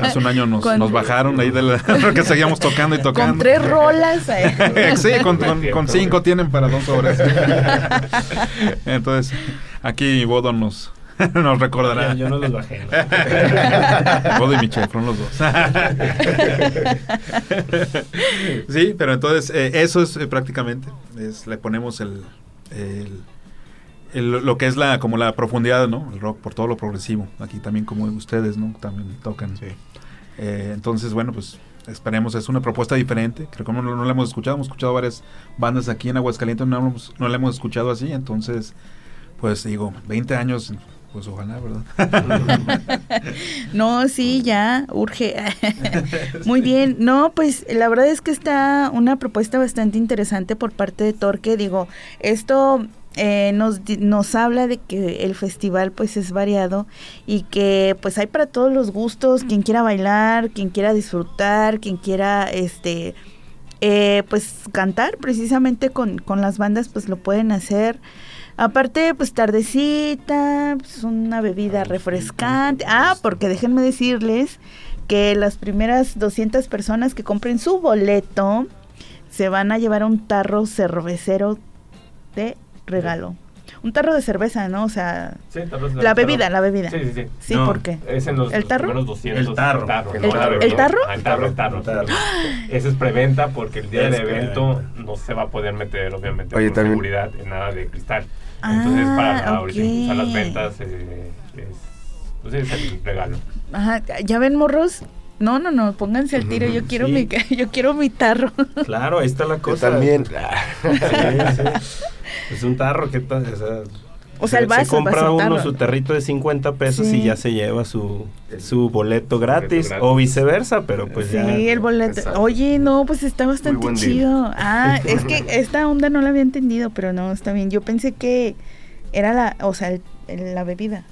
Speaker 11: Hace un año nos, bajaron ahí de la, (laughs) que seguíamos tocando y tocando.
Speaker 1: Con tres rolas. eh. (laughs)
Speaker 11: sí, con, con- con cinco tienen para dos horas. (laughs) Entonces, aquí Bodo nos, nos recordará.
Speaker 2: Yo- yo no los bajé,
Speaker 11: Bodo y Michelle fueron los dos. sí, pero entonces eh, eso es eh, prácticamente. Es, le ponemos el, el- el- lo que es la como la profundidad, ¿no? El rock por todo lo progresivo. Aquí también como ustedes, ¿no? También tocan. Eh, entonces, bueno, pues esperemos. Es una propuesta diferente. Creo que no, no la hemos escuchado. Hemos escuchado varias bandas aquí en Aguascalientes. No, hemos- no la hemos escuchado así. Entonces, pues digo, 20 años, pues ojalá, ¿verdad? (laughs)
Speaker 1: No, sí, ya, urge. (laughs) Muy bien. No, pues la verdad es que está una propuesta bastante interesante por parte de Torque. Digo, esto eh, nos, nos habla de que el festival pues es variado y que pues hay para todos los gustos, quien quiera bailar, quien quiera disfrutar, quien quiera este eh, pues cantar precisamente con, con las bandas pues lo pueden hacer. Aparte, pues tardecita, pues una bebida refrescante. Ah, porque déjenme decirles que las primeras 200 personas que compren su boleto se van a llevar un tarro cervecero de regalo. Un tarro de cerveza, ¿no? O sea,
Speaker 12: Sí, tarros de-
Speaker 1: la bebida,
Speaker 12: tarro.
Speaker 1: la bebida.
Speaker 12: Sí, sí, sí.
Speaker 1: Sí,
Speaker 12: No,
Speaker 1: ¿por qué?
Speaker 12: Es en los,
Speaker 1: ¿El
Speaker 12: los
Speaker 1: tarro?
Speaker 12: primeros 200.
Speaker 2: El tarro.
Speaker 12: no
Speaker 1: ¿El-
Speaker 12: la
Speaker 1: el tarro?
Speaker 12: Ah, el tarro, el tarro.
Speaker 2: El tarro.
Speaker 12: Ese es preventa porque el día
Speaker 2: Es
Speaker 12: del evento no se va a poder meter, obviamente,
Speaker 10: Oye,
Speaker 12: por
Speaker 10: también-
Speaker 12: seguridad en nada de cristal. Entonces, para
Speaker 1: Ah,
Speaker 12: ahorita impulsar las ventas, eh, es, pues es el regalo.
Speaker 1: Ajá, ¿ya ven morros? No, no, no, pónganse al tiro, yo quiero
Speaker 2: Sí.
Speaker 1: mi (laughs) yo quiero mi tarro.
Speaker 2: Claro, ahí está la
Speaker 10: Yo
Speaker 2: cosa.
Speaker 10: también.
Speaker 2: Sí, sí. Es un tarro que ta- o sea,
Speaker 1: O sea, el
Speaker 2: se-
Speaker 1: vaso,
Speaker 2: se compra
Speaker 1: el vaso
Speaker 2: uno
Speaker 1: tarro.
Speaker 2: su tarrito de 50 pesos
Speaker 1: Sí.
Speaker 2: y ya se lleva su, su boleto gratis,
Speaker 12: gratis.
Speaker 2: o viceversa, pero pues
Speaker 1: Sí,
Speaker 2: ya.
Speaker 1: el boleto.
Speaker 10: Exacto.
Speaker 1: Oye, no, pues está bastante chido. Ah, (laughs) es que esta onda no la había entendido, pero no, está bien. Yo pensé que era la, o sea, el- el- la bebida.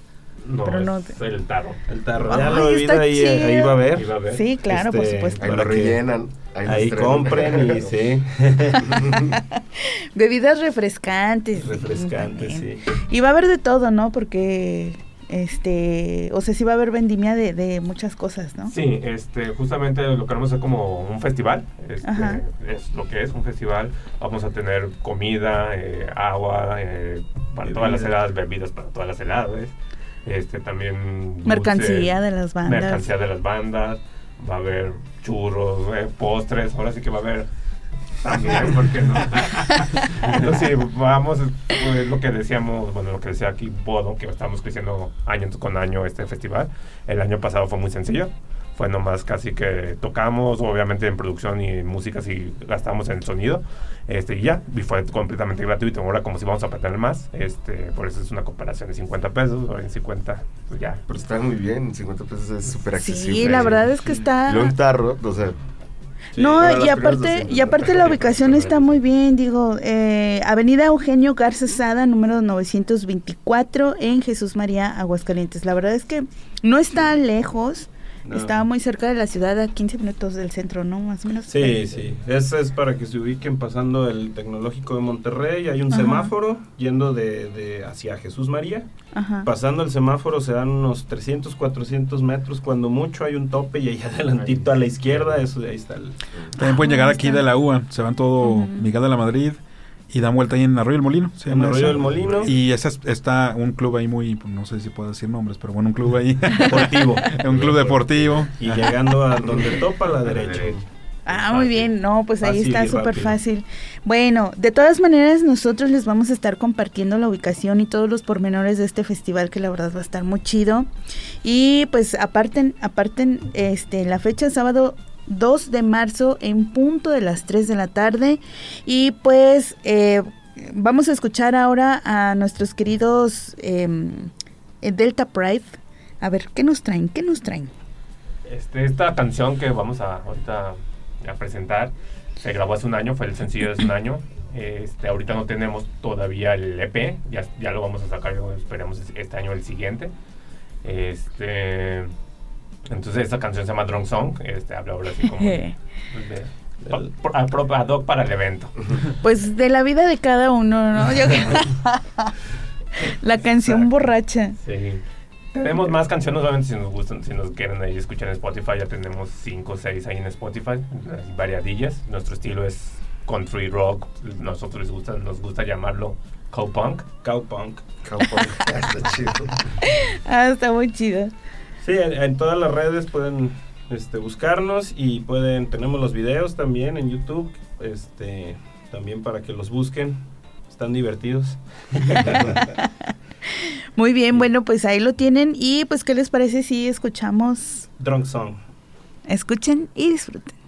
Speaker 12: No,
Speaker 1: Pero no-
Speaker 12: es el tarro.
Speaker 2: El tarro.
Speaker 1: Ay,
Speaker 2: Ya
Speaker 1: está
Speaker 2: bebida ahí,
Speaker 1: chido.
Speaker 2: ahí va a haber.
Speaker 12: Ahí va a haber.
Speaker 1: Sí, claro, por
Speaker 2: Este,
Speaker 1: supuesto.
Speaker 10: Ahí lo rellenan. Ahí,
Speaker 2: Ahí compren y (laughs) sí. (laughs)
Speaker 1: Bebidas refrescantes.
Speaker 2: Refrescantes, sí.
Speaker 1: Y va a haber de todo, ¿no? Porque, este, o sea, sí va a haber vendimia de, de muchas cosas, ¿no?
Speaker 12: Sí, este, justamente lo queremos hacer como un festival. este,
Speaker 1: Ajá.
Speaker 12: es lo que es un festival. Vamos a tener comida, eh, agua, eh, para todas las edades, bebidas para todas las edades. Este, también
Speaker 1: Mercancía de las bandas.
Speaker 12: Mercancía de las bandas. Va a haber churros, eh, postres. Ahora sí que va a haber también, ¿por qué no? (laughs) Entonces, sí, vamos, es lo que decíamos, bueno, lo que decía aquí Bodo, que estamos creciendo año con año este festival. El año pasado fue muy sencillo. Fue nomás casi que tocamos, obviamente en producción y en música sí gastamos en sonido. Este, y ya, y fue completamente gratuito. Ahora como si vamos a tener más, este, por eso es una comparación de 50 pesos, o en 50, pues ya.
Speaker 10: Pero está muy bien, 50 pesos es súper accesible.
Speaker 1: Sí, la verdad es que está...
Speaker 10: Y luego un tarro, o sea,
Speaker 1: no,
Speaker 6: Para
Speaker 1: y aparte,
Speaker 6: 200,
Speaker 1: y aparte la ubicación está muy bien, digo, eh, Avenida Eugenio Garza Sada, número 924, en Jesús María, Aguascalientes. La verdad es que no está lejos,
Speaker 2: No.
Speaker 1: está muy cerca de la ciudad, a 15 minutos del centro, ¿no? Más o menos.
Speaker 2: Sí, sí. Ese es para que se ubiquen pasando el Tecnológico de Monterrey. Hay un
Speaker 1: Ajá.
Speaker 2: semáforo yendo de, de hacia Jesús María.
Speaker 1: Ajá.
Speaker 2: Pasando el semáforo se dan unos 300, 400 metros. Cuando mucho hay un tope y ahí (laughs) adelantito a la izquierda, eso, ahí está el...
Speaker 11: También pueden llegar aquí de la UA, se van todo Miguel de la Madrid y dan vuelta ahí en Arroyo del Molino. se
Speaker 2: En
Speaker 11: llama
Speaker 2: Arroyo del Molino.
Speaker 11: Y esa es- está un club ahí muy, pues, no sé si puedo decir nombres, pero bueno, un club ahí.
Speaker 2: Deportivo. (laughs)
Speaker 11: un club deportivo.
Speaker 2: Y llegando a donde topa a la derecha.
Speaker 1: Ah, muy bien, no, pues ahí
Speaker 2: Fácil
Speaker 1: está súper fácil. Bueno, de todas maneras nosotros les vamos a estar compartiendo la ubicación y todos los pormenores de este festival que la verdad va a estar muy chido. Y pues aparten, aparten este la fecha sábado 2 de marzo en punto de las 3 de la tarde y pues eh, vamos a escuchar ahora a nuestros queridos em, eh, Delta Pride. A ver, ¿qué nos traen? ¿Qué nos traen?
Speaker 12: Este, esta canción que vamos a ahorita a presentar se grabó hace un año, fue el sencillo de hace un año. Este, ahorita no tenemos todavía el EP, ya, ya lo vamos a sacar, esperemos este año el siguiente. Este, entonces esta canción se llama Drunk Song, este, habla ahora así como (laughs) de, de- pa- por- a- pro- ad hoc para el evento. (laughs)
Speaker 1: Pues de la vida de cada uno, ¿no? Yo- (laughs) la canción borracha.
Speaker 12: Sí. Tenemos más canciones, obviamente, si nos gustan, si nos quieren ahí escuchar en Spotify, ya tenemos 5 o 6 ahí en Spotify, variadillas. Nuestro estilo es country rock, nosotros les gusta, nos gusta llamarlo cowpunk.
Speaker 2: Cowpunk.
Speaker 6: Cowpunk, está chido.
Speaker 1: Ah, está muy chido.
Speaker 2: Sí, en, en todas las redes pueden este, buscarnos y pueden tenemos los videos también en YouTube, este, también para que los busquen. Están divertidos. (laughs)
Speaker 1: Muy bien, bueno, pues ahí lo tienen. Y pues, ¿qué les parece si escuchamos?
Speaker 2: Drunk Song.
Speaker 1: Escuchen y disfruten.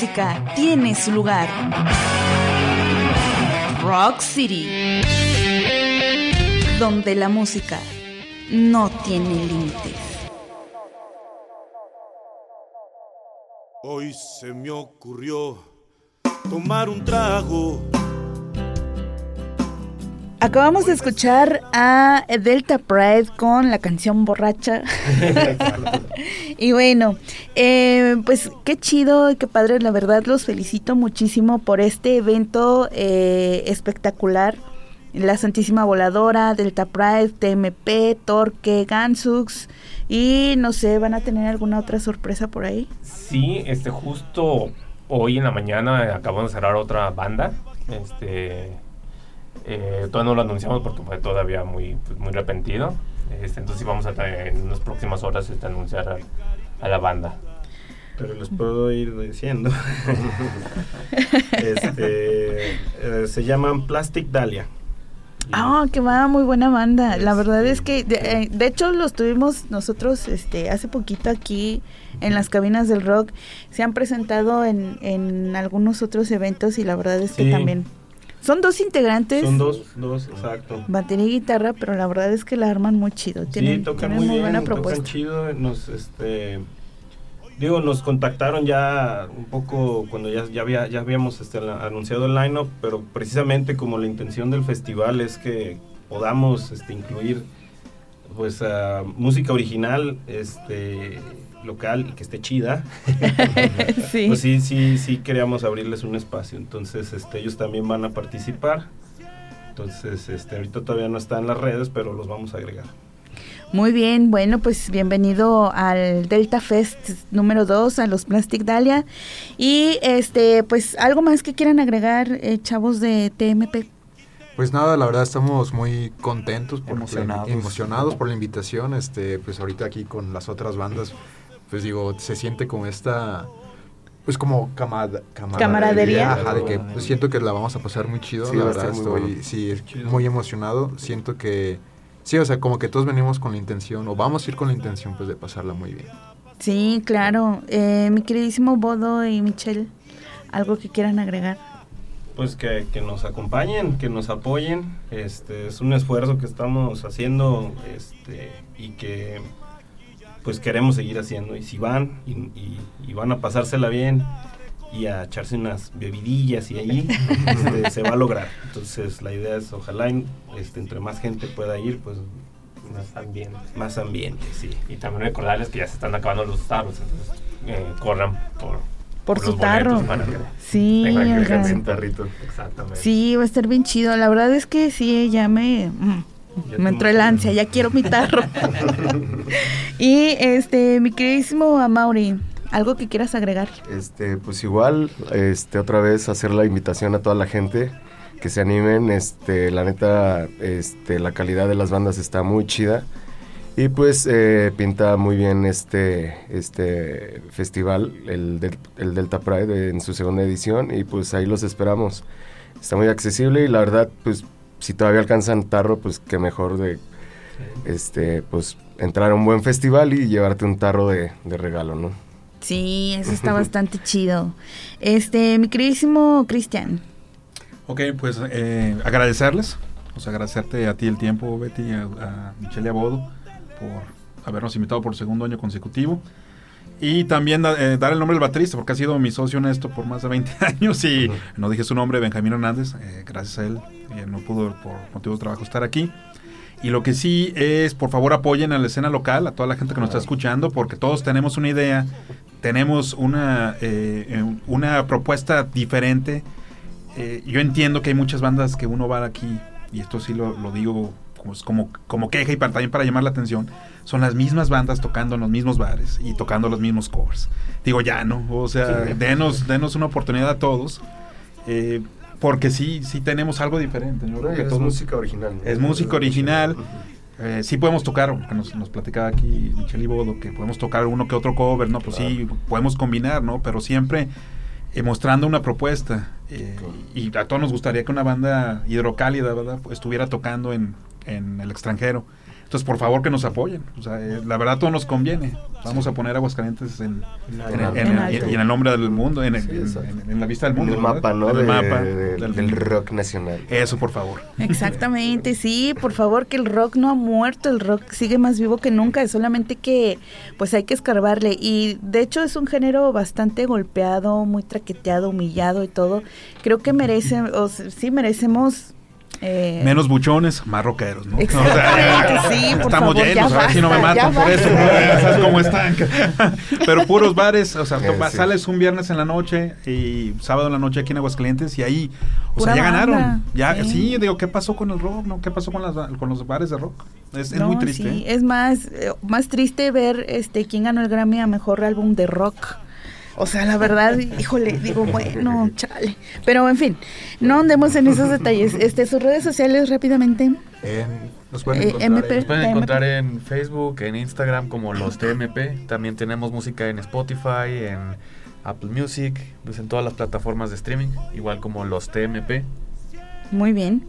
Speaker 1: Música tiene su lugar. Rock City, donde la música no tiene límites.
Speaker 4: Hoy se me ocurrió tomar un trago.
Speaker 1: Acabamos de escuchar a Delta Pride con la canción Borracha. (laughs) y bueno, eh, pues qué chido, qué padre, la verdad los felicito muchísimo por este evento eh, espectacular. La Santísima Voladora, Delta Pride, TMP, Torque, Gansux y no sé, ¿van a tener alguna otra sorpresa por ahí?
Speaker 12: Sí, este justo hoy en la mañana acabamos de cerrar otra banda. Este eh, todavía no lo anunciamos porque fue todavía muy, pues, muy repentino. Este, entonces vamos a tra- en unas próximas horas este, anunciar a, a la banda.
Speaker 2: Pero les puedo ir diciendo. (laughs) este, eh, se llaman Plastic Dahlia.
Speaker 1: Ah, que va, muy buena banda. La verdad es que, de, eh, de hecho, los tuvimos nosotros este, hace poquito aquí en las cabinas del rock. Se han presentado en, en algunos otros eventos y la verdad es que
Speaker 2: Sí.
Speaker 1: también. Son dos integrantes,
Speaker 2: Son dos, dos, exacto.
Speaker 1: batería y guitarra, pero la verdad es que la arman muy chido. Tienen,
Speaker 2: sí, tocan
Speaker 1: tienen
Speaker 2: muy
Speaker 1: muy
Speaker 2: bien,
Speaker 1: buena
Speaker 2: tocan
Speaker 1: propuesta.
Speaker 2: chido. Nos, este, digo, nos contactaron ya un poco cuando ya, ya, había, ya habíamos este, anunciado el line-up, pero precisamente como la intención del festival es que podamos este, incluir pues ah, música original este local y que esté chida (laughs)
Speaker 1: Sí.
Speaker 2: pues sí sí sí queríamos abrirles un espacio entonces este ellos también van a participar entonces este ahorita todavía no está en las redes pero los vamos a agregar
Speaker 1: Muy bien, bueno, pues bienvenido al Delta Fest número 2, a los Plastic Dahlia. Y este, pues algo más que quieran agregar, eh, chavos de TMP.
Speaker 3: Pues nada, la verdad estamos muy contentos, por la-
Speaker 11: Emocionados.
Speaker 3: emocionados por la invitación. Este, pues ahorita aquí con las otras bandas, pues digo, se siente como esta, pues como camada-
Speaker 1: Camaradería.
Speaker 3: Ajá, de que pues, siento que la vamos a pasar muy chido.
Speaker 10: Sí,
Speaker 3: la verdad estoy,
Speaker 10: bueno.
Speaker 3: sí,
Speaker 2: Chido.
Speaker 3: muy emocionado. Siento que, sí, o sea, como que todos venimos con la intención, o vamos a ir con la intención, pues de pasarla muy bien.
Speaker 1: Sí, claro. Eh, mi queridísimo Bodo y Michelle, algo que quieran agregar.
Speaker 2: pues que, que nos acompañen, que nos apoyen. Este es un esfuerzo que estamos haciendo este, y que pues queremos seguir haciendo. Y si van y, y- y van a pasársela bien y a echarse unas bebidillas y ahí (laughs) este, se va a lograr. Entonces la idea es ojalá este, entre más gente pueda ir, pues
Speaker 12: Más ambiente.
Speaker 2: más ambiente, sí.
Speaker 12: Y también recordarles que ya se están acabando los tarros, entonces eh, corran por,
Speaker 1: Por
Speaker 12: los
Speaker 1: su tarro.
Speaker 12: boletos para que
Speaker 1: Sí,
Speaker 12: tengan que
Speaker 10: tarrito.
Speaker 12: Exactamente.
Speaker 1: Sí, va a estar bien chido. La verdad es que sí, ya me, mm, me entró el ansia, ya quiero mi tarro. (laughs) y este, mi queridísimo Amaury, algo que quieras agregar.
Speaker 10: Este, pues igual, este, otra vez hacer la invitación a toda la gente que se animen, este, la neta, este, la calidad de las bandas está muy chida y pues eh, pinta muy bien este, este festival, el, del- el Delta Pride en su segunda edición y pues ahí los esperamos. Está muy accesible y la verdad, pues si todavía alcanzan tarro, pues qué mejor de, este, pues entrar a un buen festival y llevarte un tarro de, de regalo, ¿no?
Speaker 1: Sí, eso está (laughs) bastante chido. Este, mi queridísimo Cristian.
Speaker 11: Ok, pues eh, agradecerles, o sea, agradecerte a ti el tiempo, Betty, a, a Michelle y a Bodo por habernos invitado por segundo año consecutivo. Y también eh, dar el nombre del baterista, porque ha sido mi socio en esto por más de 20 (laughs) años y no dije su nombre, Benjamín Hernández, eh, gracias a él, eh, no pudo por motivo de trabajo estar aquí. Y lo que sí es, por favor, apoyen a la escena local, a toda la gente que nos está escuchando, porque todos tenemos una idea, tenemos una, eh, eh, una propuesta diferente. Eh, yo entiendo que hay muchas bandas que uno va aquí, y esto sí lo, lo digo como, como, como queja y para, también para llamar la atención, son las mismas bandas tocando en los mismos bares y tocando los mismos covers. Digo, ya no, o sea,
Speaker 10: Sí.
Speaker 11: denos, denos una oportunidad a todos, eh, porque sí, sí tenemos algo diferente. Yo creo que
Speaker 10: es música original. ¿no?
Speaker 11: es música original. Eh, sí podemos tocar, porque nos, nos platicaba aquí Michelle y Bodo, que podemos tocar uno que otro cover, ¿no? Pues sí, podemos combinar, ¿no? Pero siempre eh, mostrando una propuesta. eh, Y a todos nos gustaría que una banda hidrocálida, ¿verdad? Pues, estuviera tocando en, en el extranjero. Entonces, por favor, que nos apoyen. O sea, eh, la verdad, todo nos conviene. Vamos a poner Aguascalientes en, en, en- en-
Speaker 10: alto.
Speaker 11: y en el nombre del mundo, en, el-
Speaker 10: Sí,
Speaker 11: en-
Speaker 10: exacto.
Speaker 11: en- en la vista del
Speaker 10: En
Speaker 11: mundo.
Speaker 10: el
Speaker 11: ¿verdad?
Speaker 10: mapa, ¿no?
Speaker 11: En el
Speaker 10: De-
Speaker 11: mapa
Speaker 10: de-
Speaker 11: del,
Speaker 10: del rock nacional.
Speaker 11: Eso, por favor.
Speaker 1: Exactamente, sí, por favor, que el rock no ha muerto, el rock sigue más vivo que nunca, es solamente que pues hay que escarbarle y de hecho es un género bastante golpeado, muy traqueteado, humillado y todo. Creo que merece, o sí merecemos eh,
Speaker 11: Menos buchones, más rockeros, ¿no?
Speaker 1: Exactamente, sí, por
Speaker 11: Estamos
Speaker 1: favor,
Speaker 11: llenos,
Speaker 1: ya
Speaker 11: a ver si no me matan por eso.
Speaker 1: basta.
Speaker 11: ¿Sabes cómo están? (laughs) Pero puros bares, o sea,
Speaker 10: Eh, sí.
Speaker 11: sales un viernes en la noche y sábado en la noche aquí en Aguascalientes y ahí, o
Speaker 1: Pura
Speaker 11: sea, ya
Speaker 1: banda,
Speaker 11: ganaron. Ya,
Speaker 1: sí.
Speaker 11: sí. digo, ¿qué pasó con el rock? ¿No? ¿Qué pasó con, las, con los bares de rock? Es, es
Speaker 1: no,
Speaker 11: muy triste.
Speaker 1: sí,
Speaker 11: ¿eh?
Speaker 1: es más, eh, más triste ver este quién ganó el Grammy a mejor álbum de rock. O sea, la verdad, híjole, digo, bueno, chale. Pero en fin, no andemos en esos detalles. Este, sus redes sociales rápidamente.
Speaker 3: En- nos pueden
Speaker 1: Eh,
Speaker 3: encontrar
Speaker 1: MP.
Speaker 3: en-
Speaker 13: Nos pueden
Speaker 1: TMP.
Speaker 13: encontrar en Facebook, en Instagram como los TMP. También tenemos música en Spotify, en Apple Music, pues en todas las plataformas de streaming, igual como los TMP.
Speaker 1: Muy bien.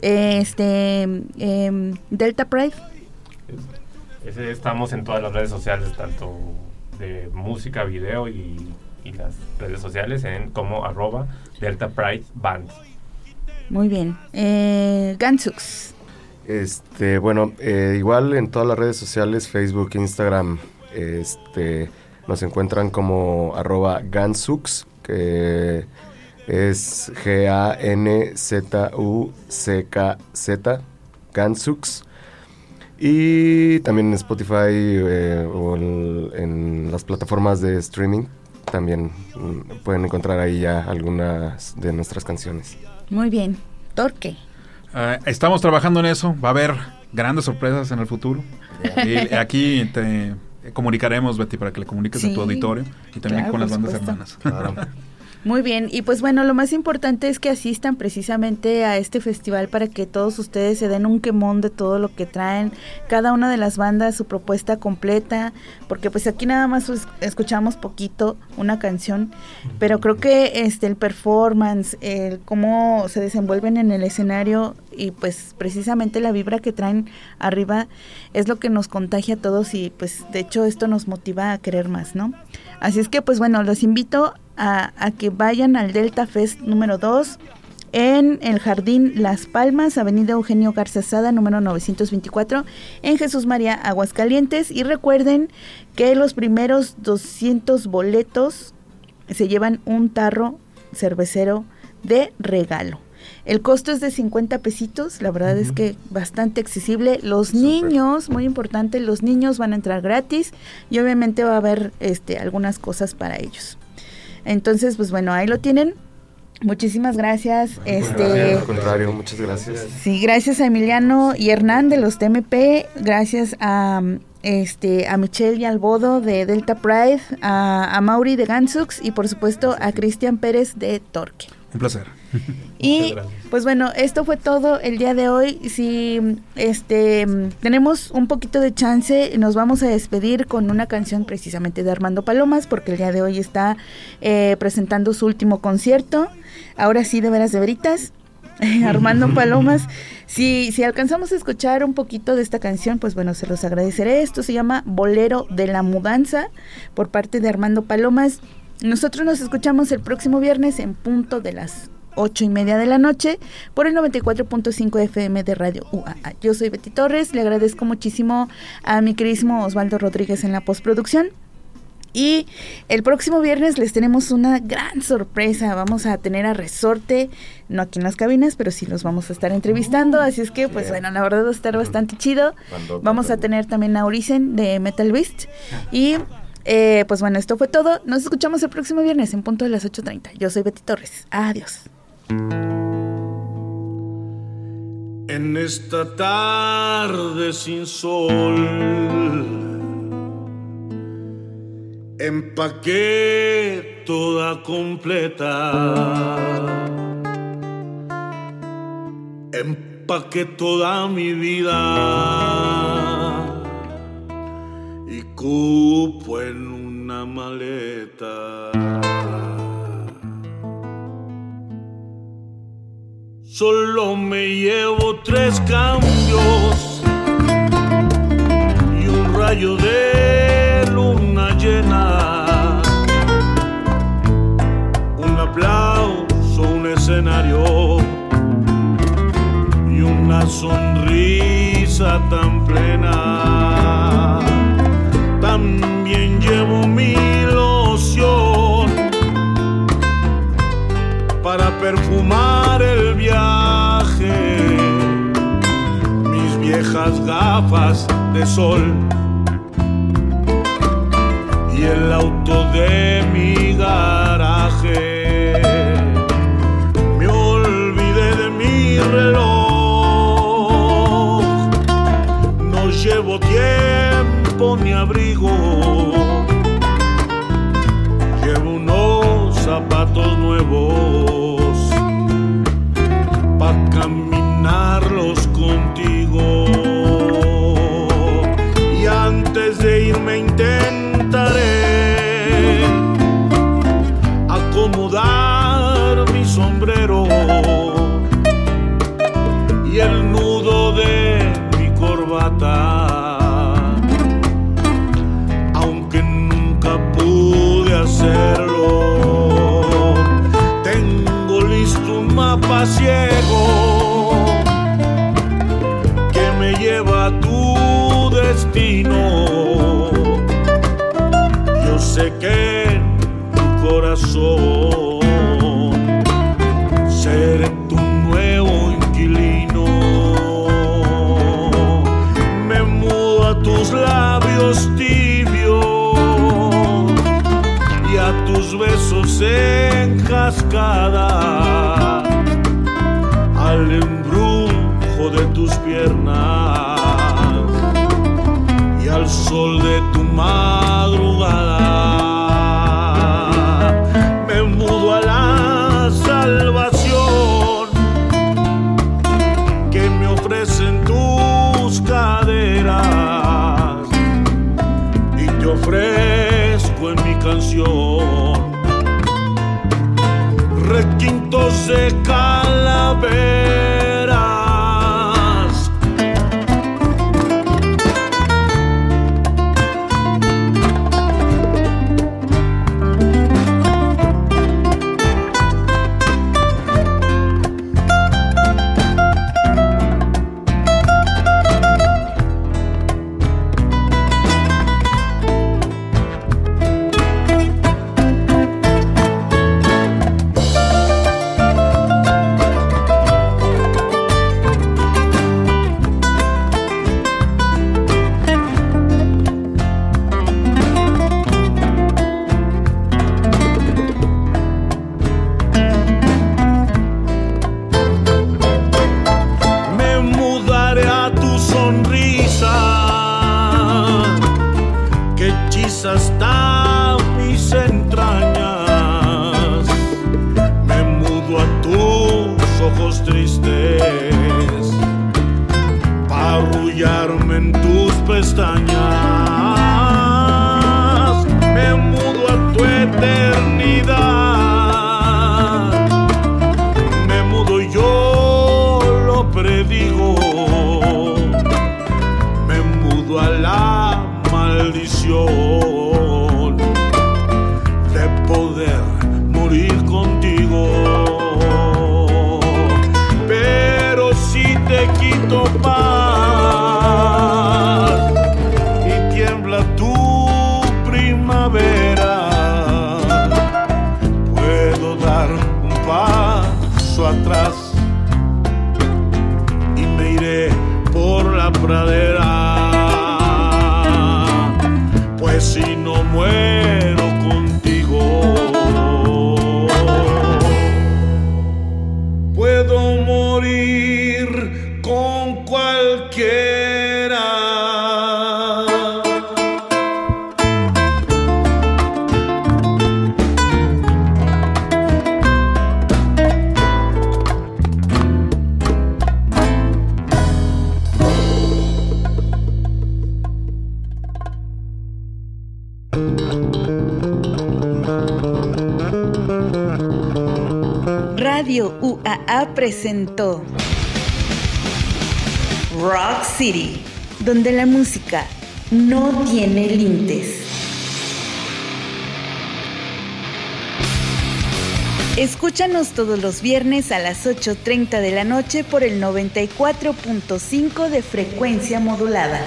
Speaker 1: Este, em, Delta Pride.
Speaker 12: Ese- Estamos en todas las redes sociales, tanto de música, video y, y las redes sociales, en como arroba Delta Pride Band.
Speaker 1: Muy bien. Eh, Gansux.
Speaker 10: Este, bueno, eh, igual en todas las redes sociales, Facebook, Instagram, este, nos encuentran como arroba Gansux, que es G-A-N-Z-U-C-K-Z, Gansux. Y también en Spotify eh, o en, en las plataformas de streaming también mm, pueden encontrar ahí ya algunas de nuestras canciones.
Speaker 1: Muy bien. Torque.
Speaker 11: Ah, estamos trabajando en eso. Va a haber grandes sorpresas en el futuro. Y (laughs) aquí te comunicaremos, Betty, para que le comuniques a tu auditorio y también
Speaker 1: claro,
Speaker 11: con las bandas
Speaker 1: supuesto.
Speaker 11: hermanas. (laughs)
Speaker 1: Muy bien, y pues bueno, lo más importante es que asistan precisamente a este festival para que todos ustedes se den un quemón de todo lo que traen, cada una de las bandas, su propuesta completa, porque pues aquí nada más es- escuchamos poquito una canción, pero creo que este el performance, el cómo se desenvuelven en el escenario y pues precisamente la vibra que traen arriba es lo que nos contagia a todos y pues de hecho esto nos motiva a querer más, ¿no? Así es que pues bueno, los invito a, a que vayan al Delta Fest número 2 en el Jardín Las Palmas, Avenida Eugenio Garza Sada, número 924, en Jesús María, Aguascalientes. Y recuerden que los primeros 200 boletos se llevan un tarro cervecero de regalo. El costo es de 50 pesitos, la verdad es que bastante accesible. Los niños, muy importante, los niños van a entrar gratis y obviamente va a haber este algunas cosas para ellos. Entonces, pues bueno, ahí lo tienen. Muchísimas gracias. Este,
Speaker 10: Al contrario, muchas gracias.
Speaker 1: Sí, gracias a Emiliano y Hernán de los TMP, gracias a este a Michelle y Albodo de Delta Pride, a, a Mauri de Gansux y por supuesto a Cristian Pérez de Torque.
Speaker 11: Un placer. (laughs)
Speaker 1: Y pues bueno, esto fue todo el día de hoy. Si este tenemos un poquito de chance, nos vamos a despedir con una canción precisamente de Armando Palomas, porque el día de hoy está eh, presentando su último concierto. Ahora sí, de veras de veritas. (laughs) Armando (laughs) Palomas. Si, si alcanzamos a escuchar un poquito de esta canción, pues bueno, se los agradeceré. Esto se llama Bolero de la Mudanza por parte de Armando Palomas. Nosotros nos escuchamos el próximo viernes en punto de las ocho y media de la noche por el 94.5 FM de Radio UAA. Yo soy Betty Torres, le agradezco muchísimo a mi queridísimo Osvaldo Rodríguez en la postproducción. Y el próximo viernes les tenemos una gran sorpresa. Vamos a tener a Resorte, no aquí en las cabinas, pero sí los vamos a estar entrevistando. Así es que, pues bueno, la verdad va a estar bastante chido. Vamos a tener también a Orisen de Metal Beast. Y eh, pues bueno, esto fue todo. Nos escuchamos el próximo viernes en punto de las 8.30. Yo soy Betty Torres. Adiós.
Speaker 4: En esta tarde sin sol empaqué toda completa. Empaqué toda mi vida y cupo en una maleta. Solo me llevo tres cambios y un
Speaker 14: rayo de luna llena. Un aplauso, un escenario y una sonrisa tan plena. También llevo mi para perfumar el viaje. Mis viejas gafas de sol y el auto de mi garaje. Me olvidé de mi reloj, no llevo tiempo ni abrigo. llevo unos zapatos nuevos. luz en cascada al embrujo de tus piernas y al sol de tu mar. puntos de
Speaker 1: calavera. donde la música no tiene límites. Escúchanos todos los viernes a las 8.30 de la noche por el 94.5 de frecuencia modulada.